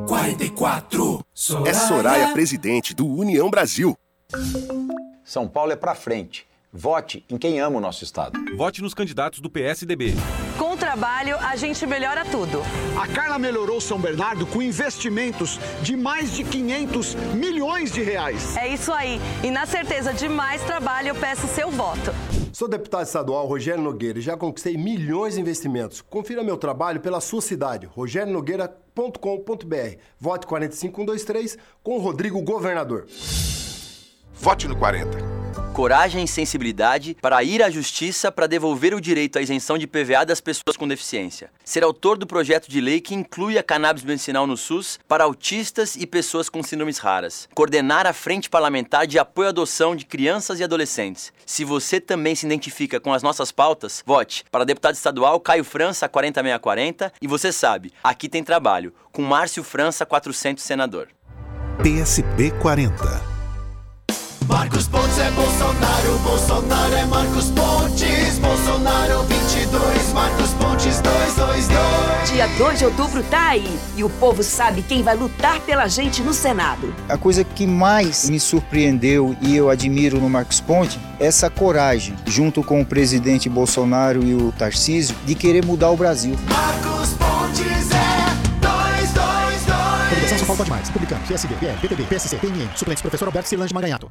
44. Soraya. É Soraya, presidente do União Brasil. São Paulo é pra frente. Vote em quem ama o nosso estado. Vote nos candidatos do PSDB. Trabalho, a gente melhora tudo. A Carla melhorou São Bernardo com investimentos de mais de 500 milhões de reais. É isso aí. E na certeza de mais trabalho, eu peço seu voto. Sou deputado estadual Rogério Nogueira e já conquistei milhões de investimentos. Confira meu trabalho pela sua cidade, rogérionogueira.com.br. Vote 45123 com o Rodrigo Governador. Vote no 40. Coragem e sensibilidade para ir à justiça para devolver o direito à isenção de PVA das pessoas com deficiência. Ser autor do projeto de lei que inclui a cannabis medicinal no SUS para autistas e pessoas com síndromes raras. Coordenar a frente parlamentar de apoio à adoção de crianças e adolescentes. Se você também se identifica com as nossas pautas, vote para deputado estadual Caio França 40640 e você sabe, aqui tem trabalho com Márcio França 400 senador. PSB 40 Marcos Pontes é Bolsonaro, Bolsonaro é Marcos Pontes, Bolsonaro 22, Marcos Pontes 222. Dia 2 de outubro tá aí e o povo sabe quem vai lutar pela gente no Senado. A coisa que mais me surpreendeu e eu admiro no Marcos Pontes é essa coragem, junto com o presidente Bolsonaro e o Tarcísio, de querer mudar o Brasil. Marcos Pontes é 222. Coligação São Paulo pode mais. Republicano, PSB, PL, PTB, PSC, PNM. Suplente, professor Alberto Silange Maganhato.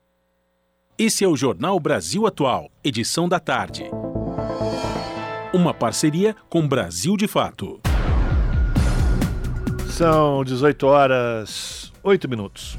Esse é o Jornal Brasil Atual, edição da tarde. Uma parceria com Brasil de Fato. São 18 horas 8 minutos.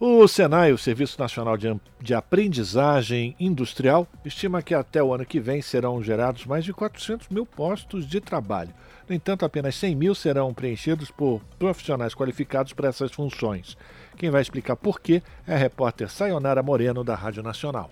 O Senai, o Serviço Nacional de, Aprendizagem Industrial, estima que até o ano que vem serão gerados mais de 400 mil postos de trabalho. No entanto, apenas 100 mil serão preenchidos por profissionais qualificados para essas funções. Quem vai explicar por quê é a repórter Sayonara Moreno, da Rádio Nacional.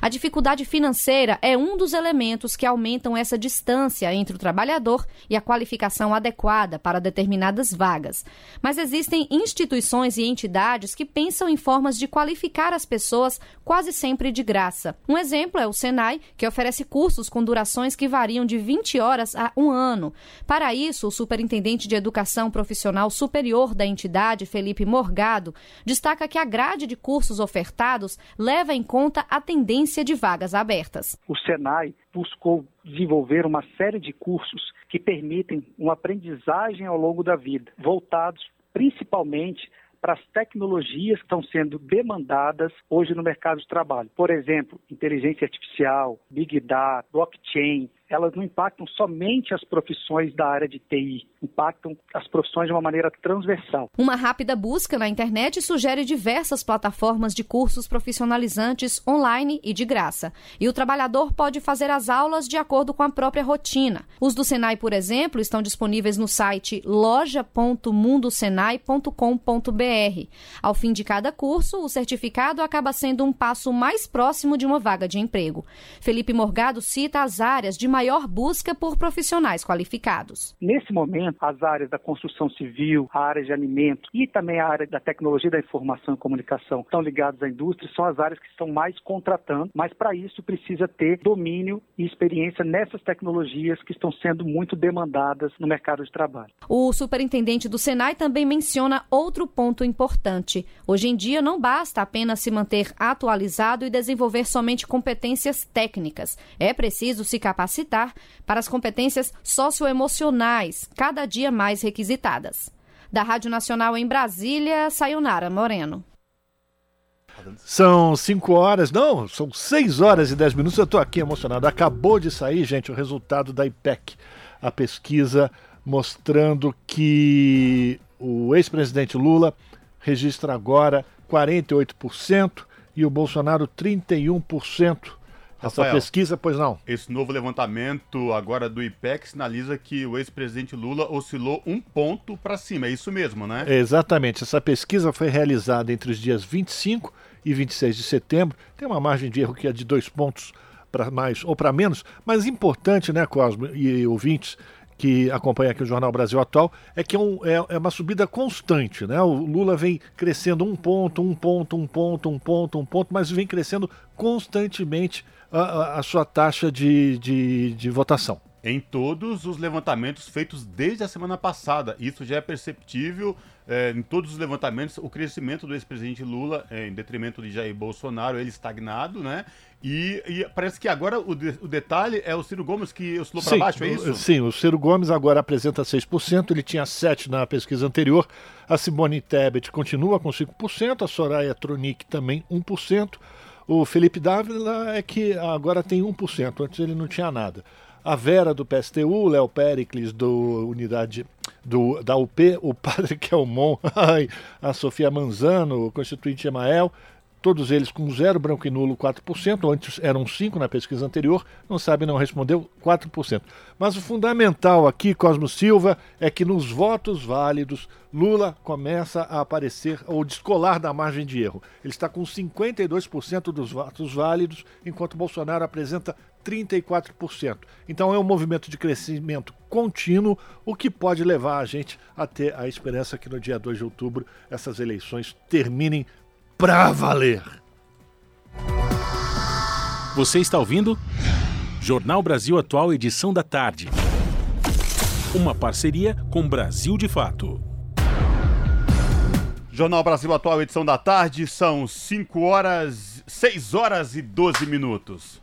A dificuldade financeira é um dos elementos que aumentam essa distância entre o trabalhador e a qualificação adequada para determinadas vagas. Mas existem instituições e entidades que pensam em formas de qualificar as pessoas quase sempre de graça. Um exemplo é o Senai, que oferece cursos com durações que variam de 20 horas a um ano. Para isso, o superintendente de Educação Profissional Superior da entidade, Felipe Morgado, destaca que a grade de cursos ofertados leva em conta a tendência de vagas abertas. O Senai buscou desenvolver uma série de cursos que permitem uma aprendizagem ao longo da vida, voltados principalmente para as tecnologias que estão sendo demandadas hoje no mercado de trabalho. Por exemplo, inteligência artificial, big data, blockchain, elas não impactam somente as profissões da área de TI, impactam as profissões de uma maneira transversal. Uma rápida busca na internet sugere diversas plataformas de cursos profissionalizantes online e de graça. E o trabalhador pode fazer as aulas de acordo com a própria rotina. Os do Senai, por exemplo, estão disponíveis no site loja.mundosenai.com.br. Ao fim de cada curso, o certificado acaba sendo um passo mais próximo de uma vaga de emprego. Felipe Morgado cita as áreas de maior busca por profissionais qualificados. Nesse momento, as áreas da construção civil, a área de alimentos e também a área da tecnologia da informação e comunicação estão ligadas à indústria, são as áreas que estão mais contratando, mas para isso precisa ter domínio e experiência nessas tecnologias que estão sendo muito demandadas no mercado de trabalho. O superintendente do Senai também menciona outro ponto importante. Hoje em dia não basta apenas se manter atualizado e desenvolver somente competências técnicas. É preciso se capacitar capacitar para as competências socioemocionais, cada dia mais requisitadas. Da Rádio Nacional em Brasília, Sayonara Moreno. São 5 horas, não, são 6 horas e 10 minutos. Eu estou aqui emocionado. Acabou de sair, gente, o resultado da IPEC, a pesquisa mostrando que o ex-presidente Lula registra agora 48% e o Bolsonaro 31%. Essa Rafael, pesquisa, pois não? Esse novo levantamento agora do IPEC sinaliza que o ex-presidente Lula oscilou um ponto para cima. É isso mesmo, né? Exatamente. Essa pesquisa foi realizada entre os dias 25 e 26 de setembro. Tem uma margem de erro que é de dois pontos para mais ou para menos, mas importante, né, Cosmo e ouvintes, que acompanha aqui o Jornal Brasil Atual, é que é, um, é, é, uma subida constante. Né? O Lula vem crescendo um ponto, um ponto, um ponto, um ponto, um ponto, mas vem crescendo constantemente a, a sua taxa de, de, de votação em todos os levantamentos feitos desde a semana passada. Isso já é perceptível é, em todos os levantamentos. O crescimento do ex-presidente Lula, é, em detrimento de Jair Bolsonaro, ele estagnado, né? E, e parece que agora o, de, o, detalhe é o Ciro Gomes que oscilou para baixo, é isso? Sim, o Ciro Gomes agora apresenta 6%, ele tinha 7% na pesquisa anterior. A Simone Tebet continua com 5%, a Soraya Tronic também 1%. O Felipe Dávila é que agora tem 1%, antes ele não tinha nada. A Vera do PSTU, Léo Pericles do Unidade do, da UP, o Padre Kelmon, a Sofia Manzano, o Constituinte Emael, todos eles com zero, branco e nulo 4%, antes eram 5% na pesquisa anterior, não sabe, não respondeu 4%. Mas o fundamental aqui, Cosmo Silva, é que nos votos válidos, Lula começa a aparecer ou descolar da margem de erro. Ele está com 52% dos votos válidos, enquanto Bolsonaro apresenta 34%. Então é um movimento de crescimento contínuo, o que pode levar a gente a ter a esperança que no dia 2 de outubro essas eleições terminem pra valer. Você está ouvindo? Jornal Brasil Atual, edição da tarde. Uma parceria com Brasil de Fato. Jornal Brasil Atual, edição da tarde, são 5 horas, 6 horas e 12 minutos.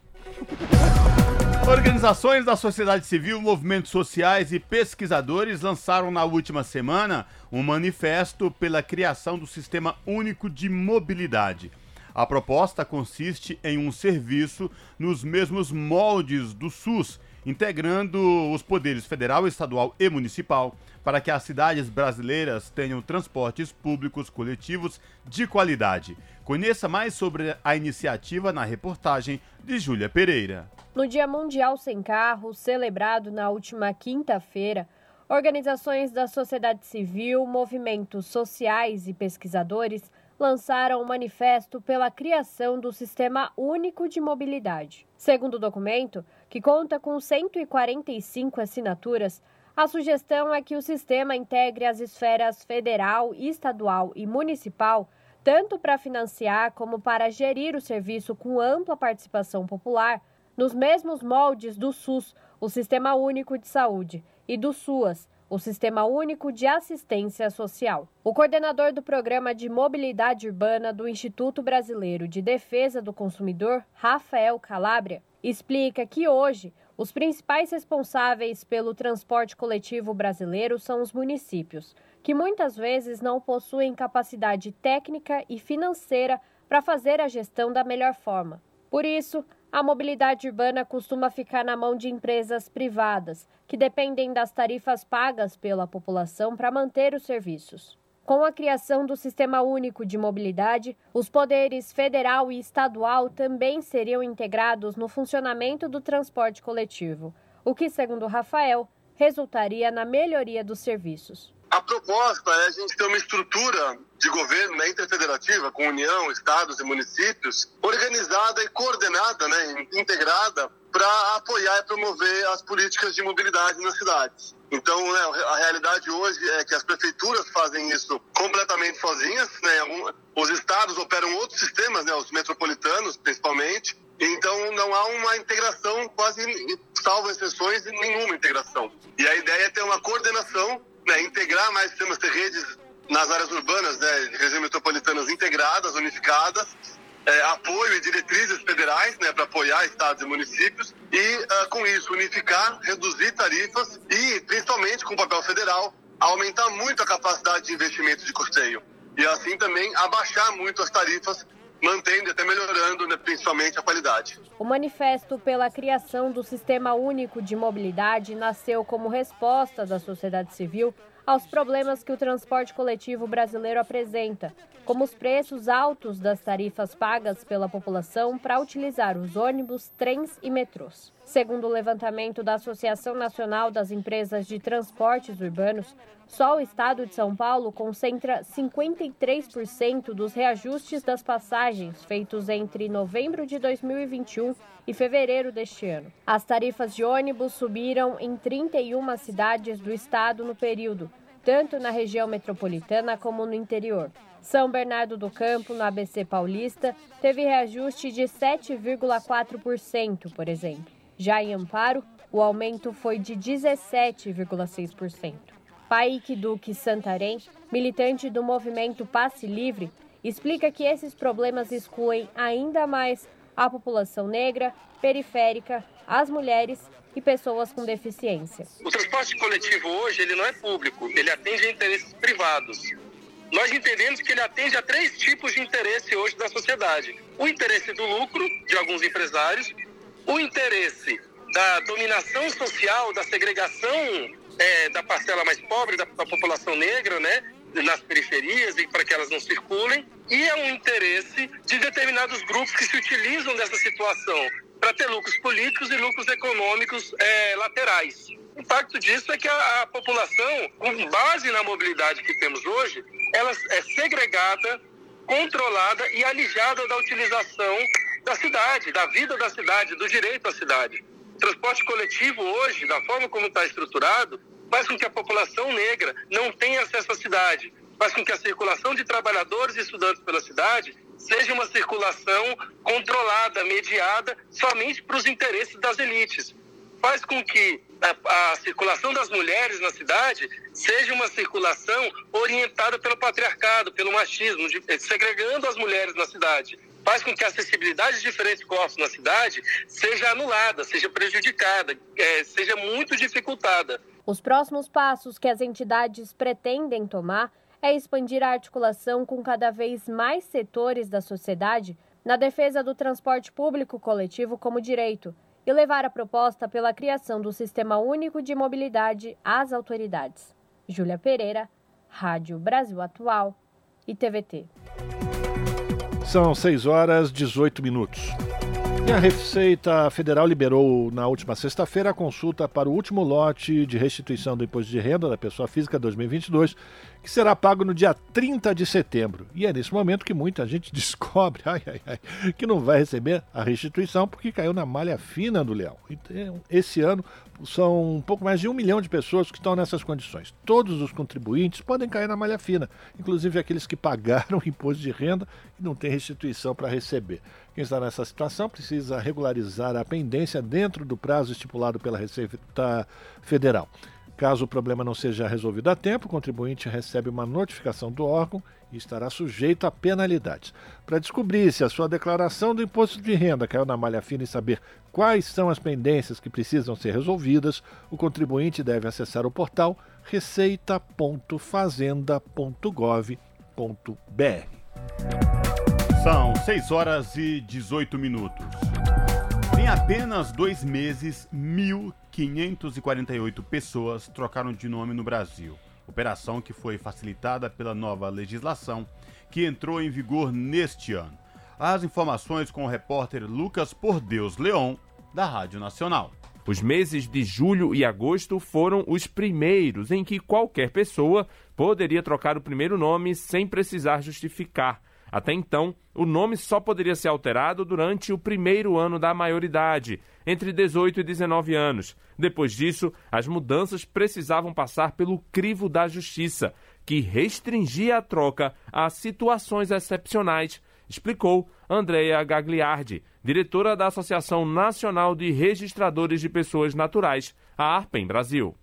Organizações da sociedade civil, movimentos sociais e pesquisadores lançaram na última semana um manifesto pela criação do Sistema Único de Mobilidade. A proposta consiste em um serviço nos mesmos moldes do SUS, integrando os poderes federal, estadual e municipal, para que as cidades brasileiras tenham transportes públicos coletivos de qualidade. Conheça mais sobre a iniciativa na reportagem de Júlia Pereira. No Dia Mundial Sem Carro, celebrado na última quinta-feira, organizações da sociedade civil, movimentos sociais e pesquisadores lançaram um manifesto pela criação do Sistema Único de Mobilidade. Segundo o documento, que conta com 145 assinaturas, a sugestão é que o sistema integre as esferas federal, estadual e municipal, tanto para financiar como para gerir o serviço com ampla participação popular nos mesmos moldes do SUS, o Sistema Único de Saúde, e do SUAS, o Sistema Único de Assistência Social. O coordenador do Programa de Mobilidade Urbana do Instituto Brasileiro de Defesa do Consumidor, Rafael Calabria, explica que hoje os principais responsáveis pelo transporte coletivo brasileiro são os municípios, que muitas vezes não possuem capacidade técnica e financeira para fazer a gestão da melhor forma. Por isso, a mobilidade urbana costuma ficar na mão de empresas privadas, que dependem das tarifas pagas pela população para manter os serviços. Com a criação do Sistema Único de Mobilidade, os poderes federal e estadual também seriam integrados no funcionamento do transporte coletivo, o que, segundo Rafael, resultaria na melhoria dos serviços. A proposta é a gente ter uma estrutura de governo né, interfederativa, com União, estados e municípios, organizada e coordenada, né, integrada, para apoiar e promover as políticas de mobilidade nas cidades. Então, né, a realidade hoje é que as prefeituras fazem isso completamente sozinhas. Né, os estados operam outros sistemas, né, os metropolitanos principalmente. Então, não há uma integração, quase, salvo exceções, nenhuma integração. E a ideia é ter uma coordenação né, integrar mais sistemas de redes nas áreas urbanas, né, regiões metropolitanas integradas, unificadas, é, apoio e diretrizes federais né, para apoiar estados e municípios e, uh, com isso, unificar, reduzir tarifas e, principalmente com o papel federal, aumentar muito a capacidade de investimento de custeio. E assim também abaixar muito as tarifas mantendo e até melhorando, né, principalmente, a qualidade. O manifesto pela criação do Sistema Único de Mobilidade nasceu como resposta da sociedade civil aos problemas que o transporte coletivo brasileiro apresenta, como os preços altos das tarifas pagas pela população para utilizar os ônibus, trens e metrôs. Segundo o levantamento da Associação Nacional das Empresas de Transportes Urbanos, só o estado de São Paulo concentra 53% dos reajustes das passagens feitos entre novembro de 2021 e fevereiro deste ano. As tarifas de ônibus subiram em 31 cidades do estado no período, tanto na região metropolitana como no interior. São Bernardo do Campo, no ABC Paulista, teve reajuste de 7,4%, por exemplo. Já em Amparo, o aumento foi de 17,6%. Paik Duque Santarém, militante do movimento Passe Livre, explica que esses problemas excluem ainda mais a população negra, periférica, as mulheres e pessoas com deficiência. O transporte coletivo hoje ele não é público, ele atende a interesses privados. Nós entendemos que ele atende a três tipos de interesse hoje da sociedade: o interesse do lucro de alguns empresários, o interesse da dominação social, da segregação é, da parcela mais pobre da, da população negra, né, nas periferias e para que elas não circulem, e é um interesse de determinados grupos que se utilizam dessa situação para ter lucros políticos e lucros econômicos é, laterais. O impacto disso é que a, a, população, com base na mobilidade que temos hoje, ela é segregada, controlada e alijada da utilização da cidade, da vida da cidade, do direito à cidade. Transporte coletivo hoje, da forma como está estruturado, faz com que a população negra não tenha acesso à cidade, faz com que a circulação de trabalhadores e estudantes pela cidade seja uma circulação controlada, mediada somente para os interesses das elites. Faz com que a, a, circulação das mulheres na cidade seja uma circulação orientada pelo patriarcado, pelo machismo, de, segregando as mulheres na cidade faz com que a acessibilidade de diferentes corpos na cidade seja anulada, seja prejudicada, é, seja muito dificultada. Os próximos passos que as entidades pretendem tomar é expandir a articulação com cada vez mais setores da sociedade na defesa do transporte público coletivo como direito e levar a proposta pela criação do Sistema Único de Mobilidade às autoridades. Júlia Pereira, Rádio Brasil Atual e TVT. São 6 horas 18 minutos. E a Receita Federal liberou na última sexta-feira a consulta para o último lote de restituição do imposto de renda da pessoa física 2022, que será pago no dia 30 de setembro. E é nesse momento que muita gente descobre ai, ai, ai, que não vai receber a restituição porque caiu na malha fina do leão. Então, esse ano são um pouco mais de um milhão de pessoas que estão nessas condições. Todos os contribuintes podem cair na malha fina, inclusive aqueles que pagaram imposto de renda e não têm restituição para receber. Quem está nessa situação precisa regularizar a pendência dentro do prazo estipulado pela Receita Federal. Caso o problema não seja resolvido a tempo, o contribuinte recebe uma notificação do órgão e estará sujeito a penalidades. Para descobrir se a sua declaração do imposto de renda caiu na malha fina e saber quais são as pendências que precisam ser resolvidas, o contribuinte deve acessar o portal receita.fazenda.gov.br. São 6 horas e 18 minutos. Em apenas dois meses, 1.548 pessoas trocaram de nome no Brasil. Operação que foi facilitada pela nova legislação que entrou em vigor neste ano. As informações com o repórter Lucas Por Deus Leon, da Rádio Nacional. Os meses de julho e agosto foram os primeiros em que qualquer pessoa poderia trocar o primeiro nome sem precisar justificar. Até então, o nome só poderia ser alterado durante o primeiro ano da maioridade, entre 18 e 19 anos. Depois disso, as mudanças precisavam passar pelo crivo da justiça, que restringia a troca a situações excepcionais, explicou Andrea Gagliardi, diretora da Associação Nacional de Registradores de Pessoas Naturais, a ARPEM Brasil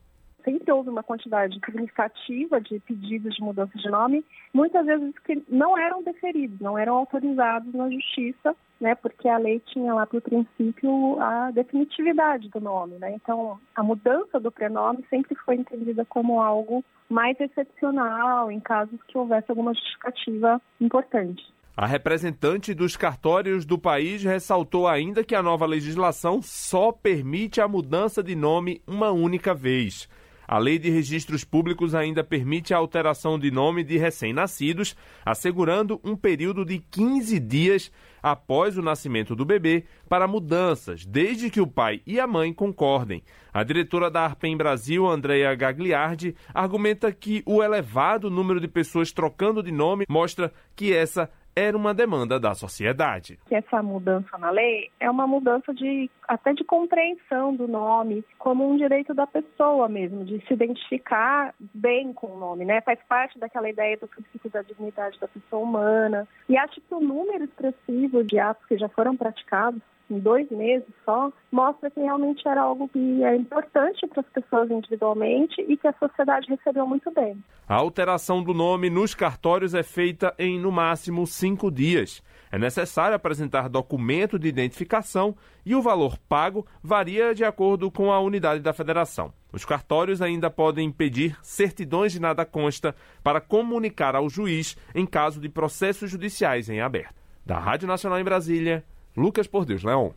sempre houve uma quantidade significativa de pedidos de mudança de nome, muitas vezes que não eram deferidos, não eram autorizados na justiça, né, porque a lei tinha lá por princípio a definitividade do nome, né? Então, a mudança do prenome sempre foi entendida como algo mais excepcional em casos que houvesse alguma justificativa importante. A representante dos cartórios do país ressaltou ainda que a nova legislação só permite a mudança de nome uma única vez. A Lei de Registros Públicos ainda permite a alteração de nome de recém-nascidos, assegurando um período de 15 dias após o nascimento do bebê para mudanças, desde que o pai e a mãe concordem. A diretora da Arpem Brasil, Andrea Gagliardi, argumenta que o elevado número de pessoas trocando de nome mostra que essa era uma demanda da sociedade. Essa mudança na lei é uma mudança de até de compreensão do nome como um direito da pessoa mesmo, de se identificar bem com o nome, né? Faz parte daquela ideia do princípio da dignidade da pessoa humana. E acho que o número expressivo de atos que já foram praticados em dois meses só, mostra que realmente era algo que é importante para as pessoas individualmente e que a sociedade recebeu muito bem. A alteração do nome nos cartórios é feita em, no máximo, cinco dias. É necessário apresentar documento de identificação e o valor pago varia de acordo com a unidade da federação. Os cartórios ainda podem pedir certidões de nada consta para comunicar ao juiz em caso de processos judiciais em aberto. Da Rádio Nacional em Brasília, Lucas Por Deus Leão.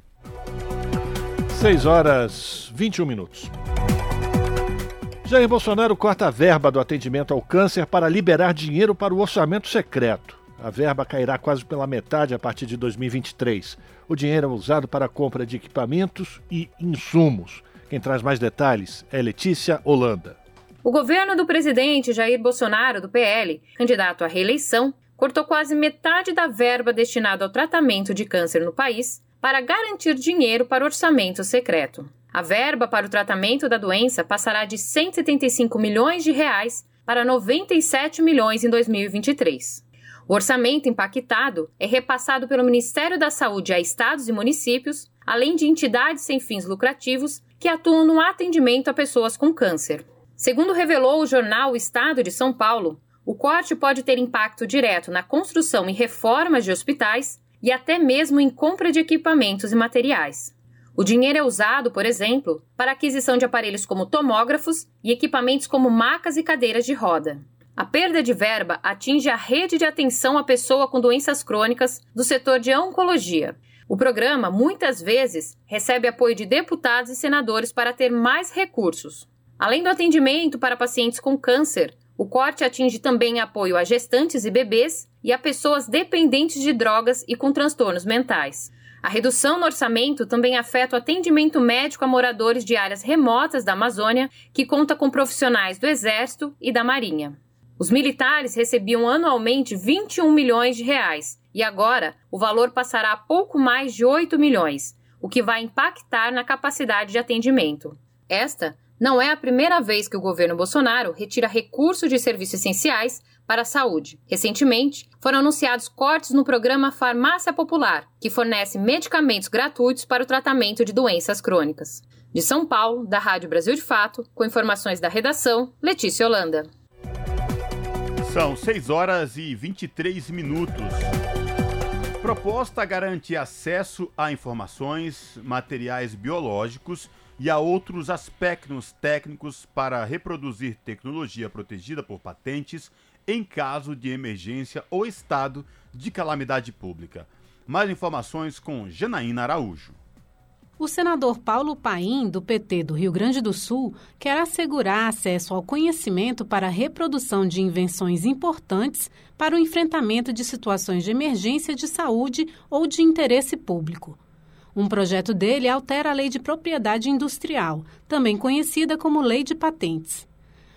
6 horas 21 minutos. Jair Bolsonaro corta a verba do atendimento ao câncer para liberar dinheiro para o orçamento secreto. A verba cairá quase pela metade a partir de 2023. O dinheiro é usado para a compra de equipamentos e insumos. Quem traz mais detalhes é Letícia Holanda. O governo do presidente Jair Bolsonaro, do PL, candidato à reeleição, cortou quase metade da verba destinada ao tratamento de câncer no país para garantir dinheiro para o orçamento secreto. A verba para o tratamento da doença passará de 175 milhões de reais para 97 milhões em 2023. O orçamento impactado é repassado pelo Ministério da Saúde a estados e municípios, além de entidades sem fins lucrativos que atuam no atendimento a pessoas com câncer. Segundo revelou o jornal Estado de São Paulo, o corte pode ter impacto direto na construção e reformas de hospitais e até mesmo em compra de equipamentos e materiais. O dinheiro é usado, por exemplo, para aquisição de aparelhos como tomógrafos e equipamentos como macas e cadeiras de roda. A perda de verba atinge a rede de atenção à pessoa com doenças crônicas do setor de oncologia. O programa, muitas vezes, recebe apoio de deputados e senadores para ter mais recursos. Além do atendimento para pacientes com câncer, o corte atinge também apoio a gestantes e bebês e a pessoas dependentes de drogas e com transtornos mentais. A redução no orçamento também afeta o atendimento médico a moradores de áreas remotas da Amazônia, que conta com profissionais do Exército e da Marinha. Os militares recebiam anualmente 21 milhões de reais e agora o valor passará a pouco mais de 8 milhões, o que vai impactar na capacidade de atendimento. Esta não é a primeira vez que o governo Bolsonaro retira recursos de serviços essenciais para a saúde. Recentemente, foram anunciados cortes no programa Farmácia Popular, que fornece medicamentos gratuitos para o tratamento de doenças crônicas. De São Paulo, da Rádio Brasil de Fato, com informações da redação, Letícia Holanda. São 6 horas e 23 minutos. Proposta garante acesso a informações, materiais biológicos e a outros aspectos técnicos para reproduzir tecnologia protegida por patentes em caso de emergência ou estado de calamidade pública. Mais informações com Janaína Araújo. O senador Paulo Paim, do PT do Rio Grande do Sul, quer assegurar acesso ao conhecimento para a reprodução de invenções importantes para o enfrentamento de situações de emergência de saúde ou de interesse público. Um projeto dele altera a Lei de Propriedade Industrial, também conhecida como Lei de Patentes.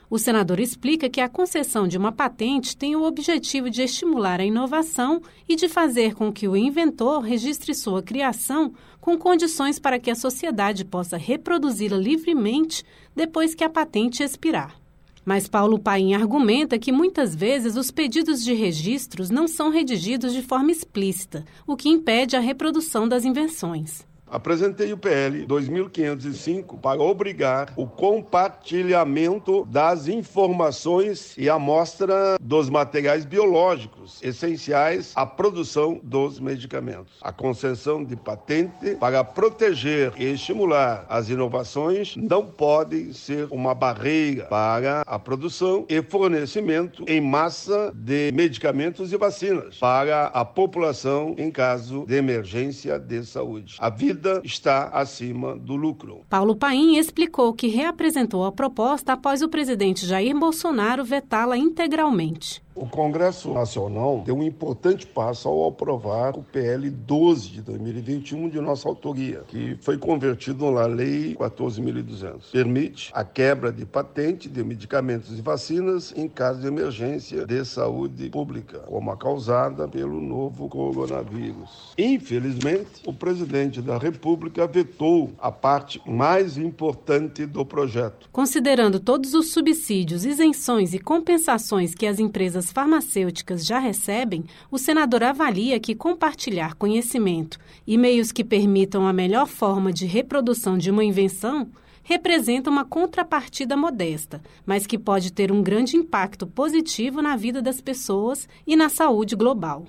O senador explica que a concessão de uma patente tem o objetivo de estimular a inovação e de fazer com que o inventor registre sua criação com condições para que a sociedade possa reproduzi-la livremente depois que a patente expirar. Mas Paulo Paim argumenta que muitas vezes os pedidos de registros não são redigidos de forma explícita, o que impede a reprodução das invenções. Apresentei o PL 2505 para obrigar o compartilhamento das informações e amostra dos materiais biológicos essenciais à produção dos medicamentos. A concessão de patente para proteger e estimular as inovações não pode ser uma barreira para a produção e fornecimento em massa de medicamentos e vacinas para a população em caso de emergência de saúde. A vida vida está acima do lucro. Paulo Paim explicou que reapresentou a proposta após o presidente Jair Bolsonaro vetá-la integralmente. O Congresso Nacional deu um importante passo ao aprovar o PL 12 de 2021 de nossa autoria, que foi convertido na Lei 14.200. Permite a quebra de patente de medicamentos e vacinas em caso de emergência de saúde pública, como a causada pelo novo coronavírus. Infelizmente, o presidente da República vetou a parte mais importante do projeto. Considerando todos os subsídios, isenções e compensações que as empresas farmacêuticas já recebem, o senador avalia que compartilhar conhecimento e meios que permitam a melhor forma de reprodução de uma invenção representa uma contrapartida modesta, mas que pode ter um grande impacto positivo na vida das pessoas e na saúde global.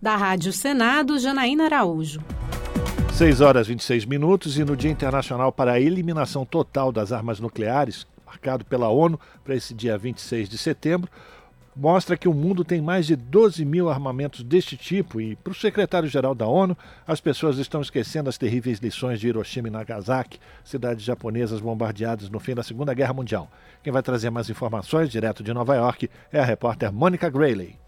Da Rádio Senado, Janaína Araújo. 6 horas e 26 minutos e no Dia Internacional para a Eliminação Total das Armas Nucleares, marcado pela ONU para esse dia 26 de setembro, mostra que o mundo tem mais de 12 mil armamentos deste tipo e, para o secretário-geral da ONU, as pessoas estão esquecendo as terríveis lições de Hiroshima e Nagasaki, cidades japonesas bombardeadas no fim da Segunda Guerra Mundial. Quem vai trazer mais informações direto de Nova York é a repórter Mônica Grayley.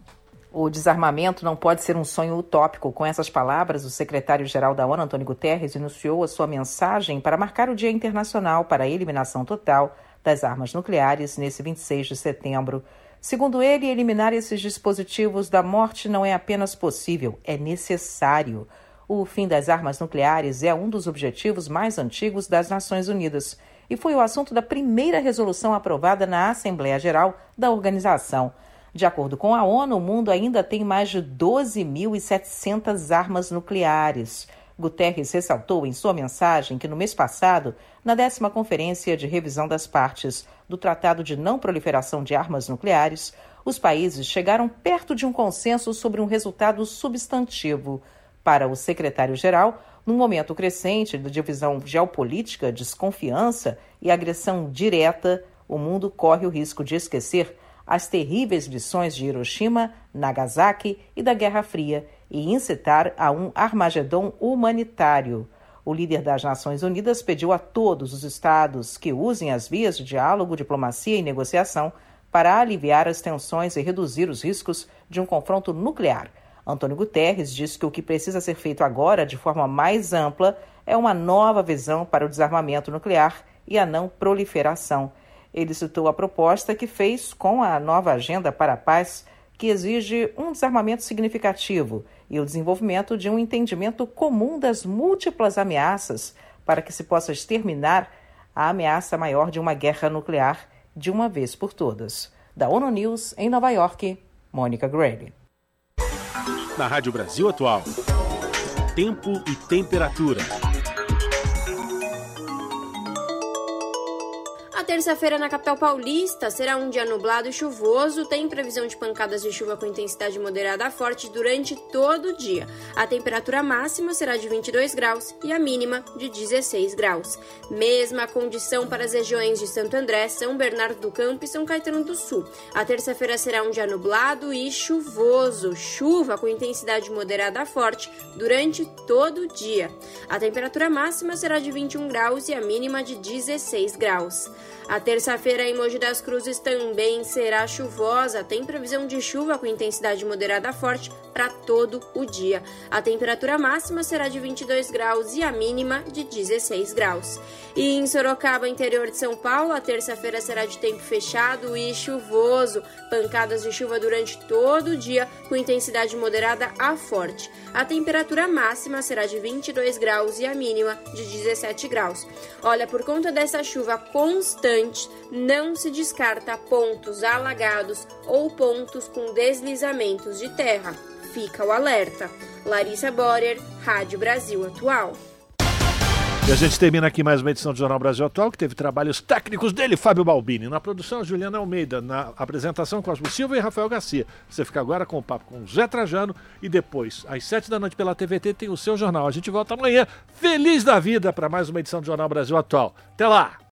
O desarmamento não pode ser um sonho utópico. Com essas palavras, o secretário-geral da ONU, Antônio Guterres, iniciou a sua mensagem para marcar o Dia Internacional para a Eliminação Total das Armas Nucleares nesse 26 de setembro. Segundo ele, eliminar esses dispositivos da morte não é apenas possível, é necessário. O fim das armas nucleares é um dos objetivos mais antigos das Nações Unidas e foi o assunto da primeira resolução aprovada na Assembleia Geral da organização. De acordo com a ONU, o mundo ainda tem mais de 12.700 armas nucleares. Guterres ressaltou em sua mensagem que no mês passado, na décima Conferência de Revisão das Partes do Tratado de Não Proliferação de Armas Nucleares, os países chegaram perto de um consenso sobre um resultado substantivo. Para o secretário-geral, num momento crescente de divisão geopolítica, desconfiança e agressão direta, o mundo corre o risco de esquecer as terríveis lições de Hiroshima, Nagasaki e da Guerra Fria e incitar a um Armagedon humanitário. O líder das Nações Unidas pediu a todos os estados que usem as vias de diálogo, diplomacia e negociação para aliviar as tensões e reduzir os riscos de um confronto nuclear. Antônio Guterres disse que o que precisa ser feito agora, de forma mais ampla, é uma nova visão para o desarmamento nuclear e a não proliferação. Ele citou a proposta que fez com a nova Agenda para a Paz, que exige um desarmamento significativo e o desenvolvimento de um entendimento comum das múltiplas ameaças para que se possa exterminar a ameaça maior de uma guerra nuclear de uma vez por todas. Da ONU News, em Nova York, Mônica Grayle. Na Rádio Brasil Atual, tempo e temperatura. Terça-feira na capital paulista será um dia nublado e chuvoso. Tem previsão de pancadas de chuva com intensidade moderada a forte durante todo o dia. A temperatura máxima será de 22 graus e a mínima de 16 graus. Mesma condição para as regiões de Santo André, São Bernardo do Campo e São Caetano do Sul. A terça-feira será um dia nublado e chuvoso. Chuva com intensidade moderada a forte durante todo o dia. A temperatura máxima será de 21 graus e a mínima de 16 graus. A terça-feira em Mogi das Cruzes também será chuvosa. Tem previsão de chuva com intensidade moderada forte para todo o dia. A temperatura máxima será de 22 graus e a mínima de 16 graus. E em Sorocaba, interior de São Paulo, a terça-feira será de tempo fechado e chuvoso. Pancadas de chuva durante todo o dia com intensidade moderada a forte. A temperatura máxima será de 22 graus e a mínima de 17 graus. Olha, por conta dessa chuva constante, não se descarta pontos alagados ou pontos com deslizamentos de terra. Fica o alerta. Larissa Borer, Rádio Brasil Atual. E a gente termina aqui mais uma edição do Jornal Brasil Atual, que teve trabalhos técnicos dele, Fábio Balbini. Na produção, Juliana Almeida. Na apresentação, Cosmo Silva e Rafael Garcia. Você fica agora com o papo com Zé Trajano e depois, às sete da noite pela TVT, tem o seu jornal. A gente volta amanhã, feliz da vida, para mais uma edição do Jornal Brasil Atual. Até lá!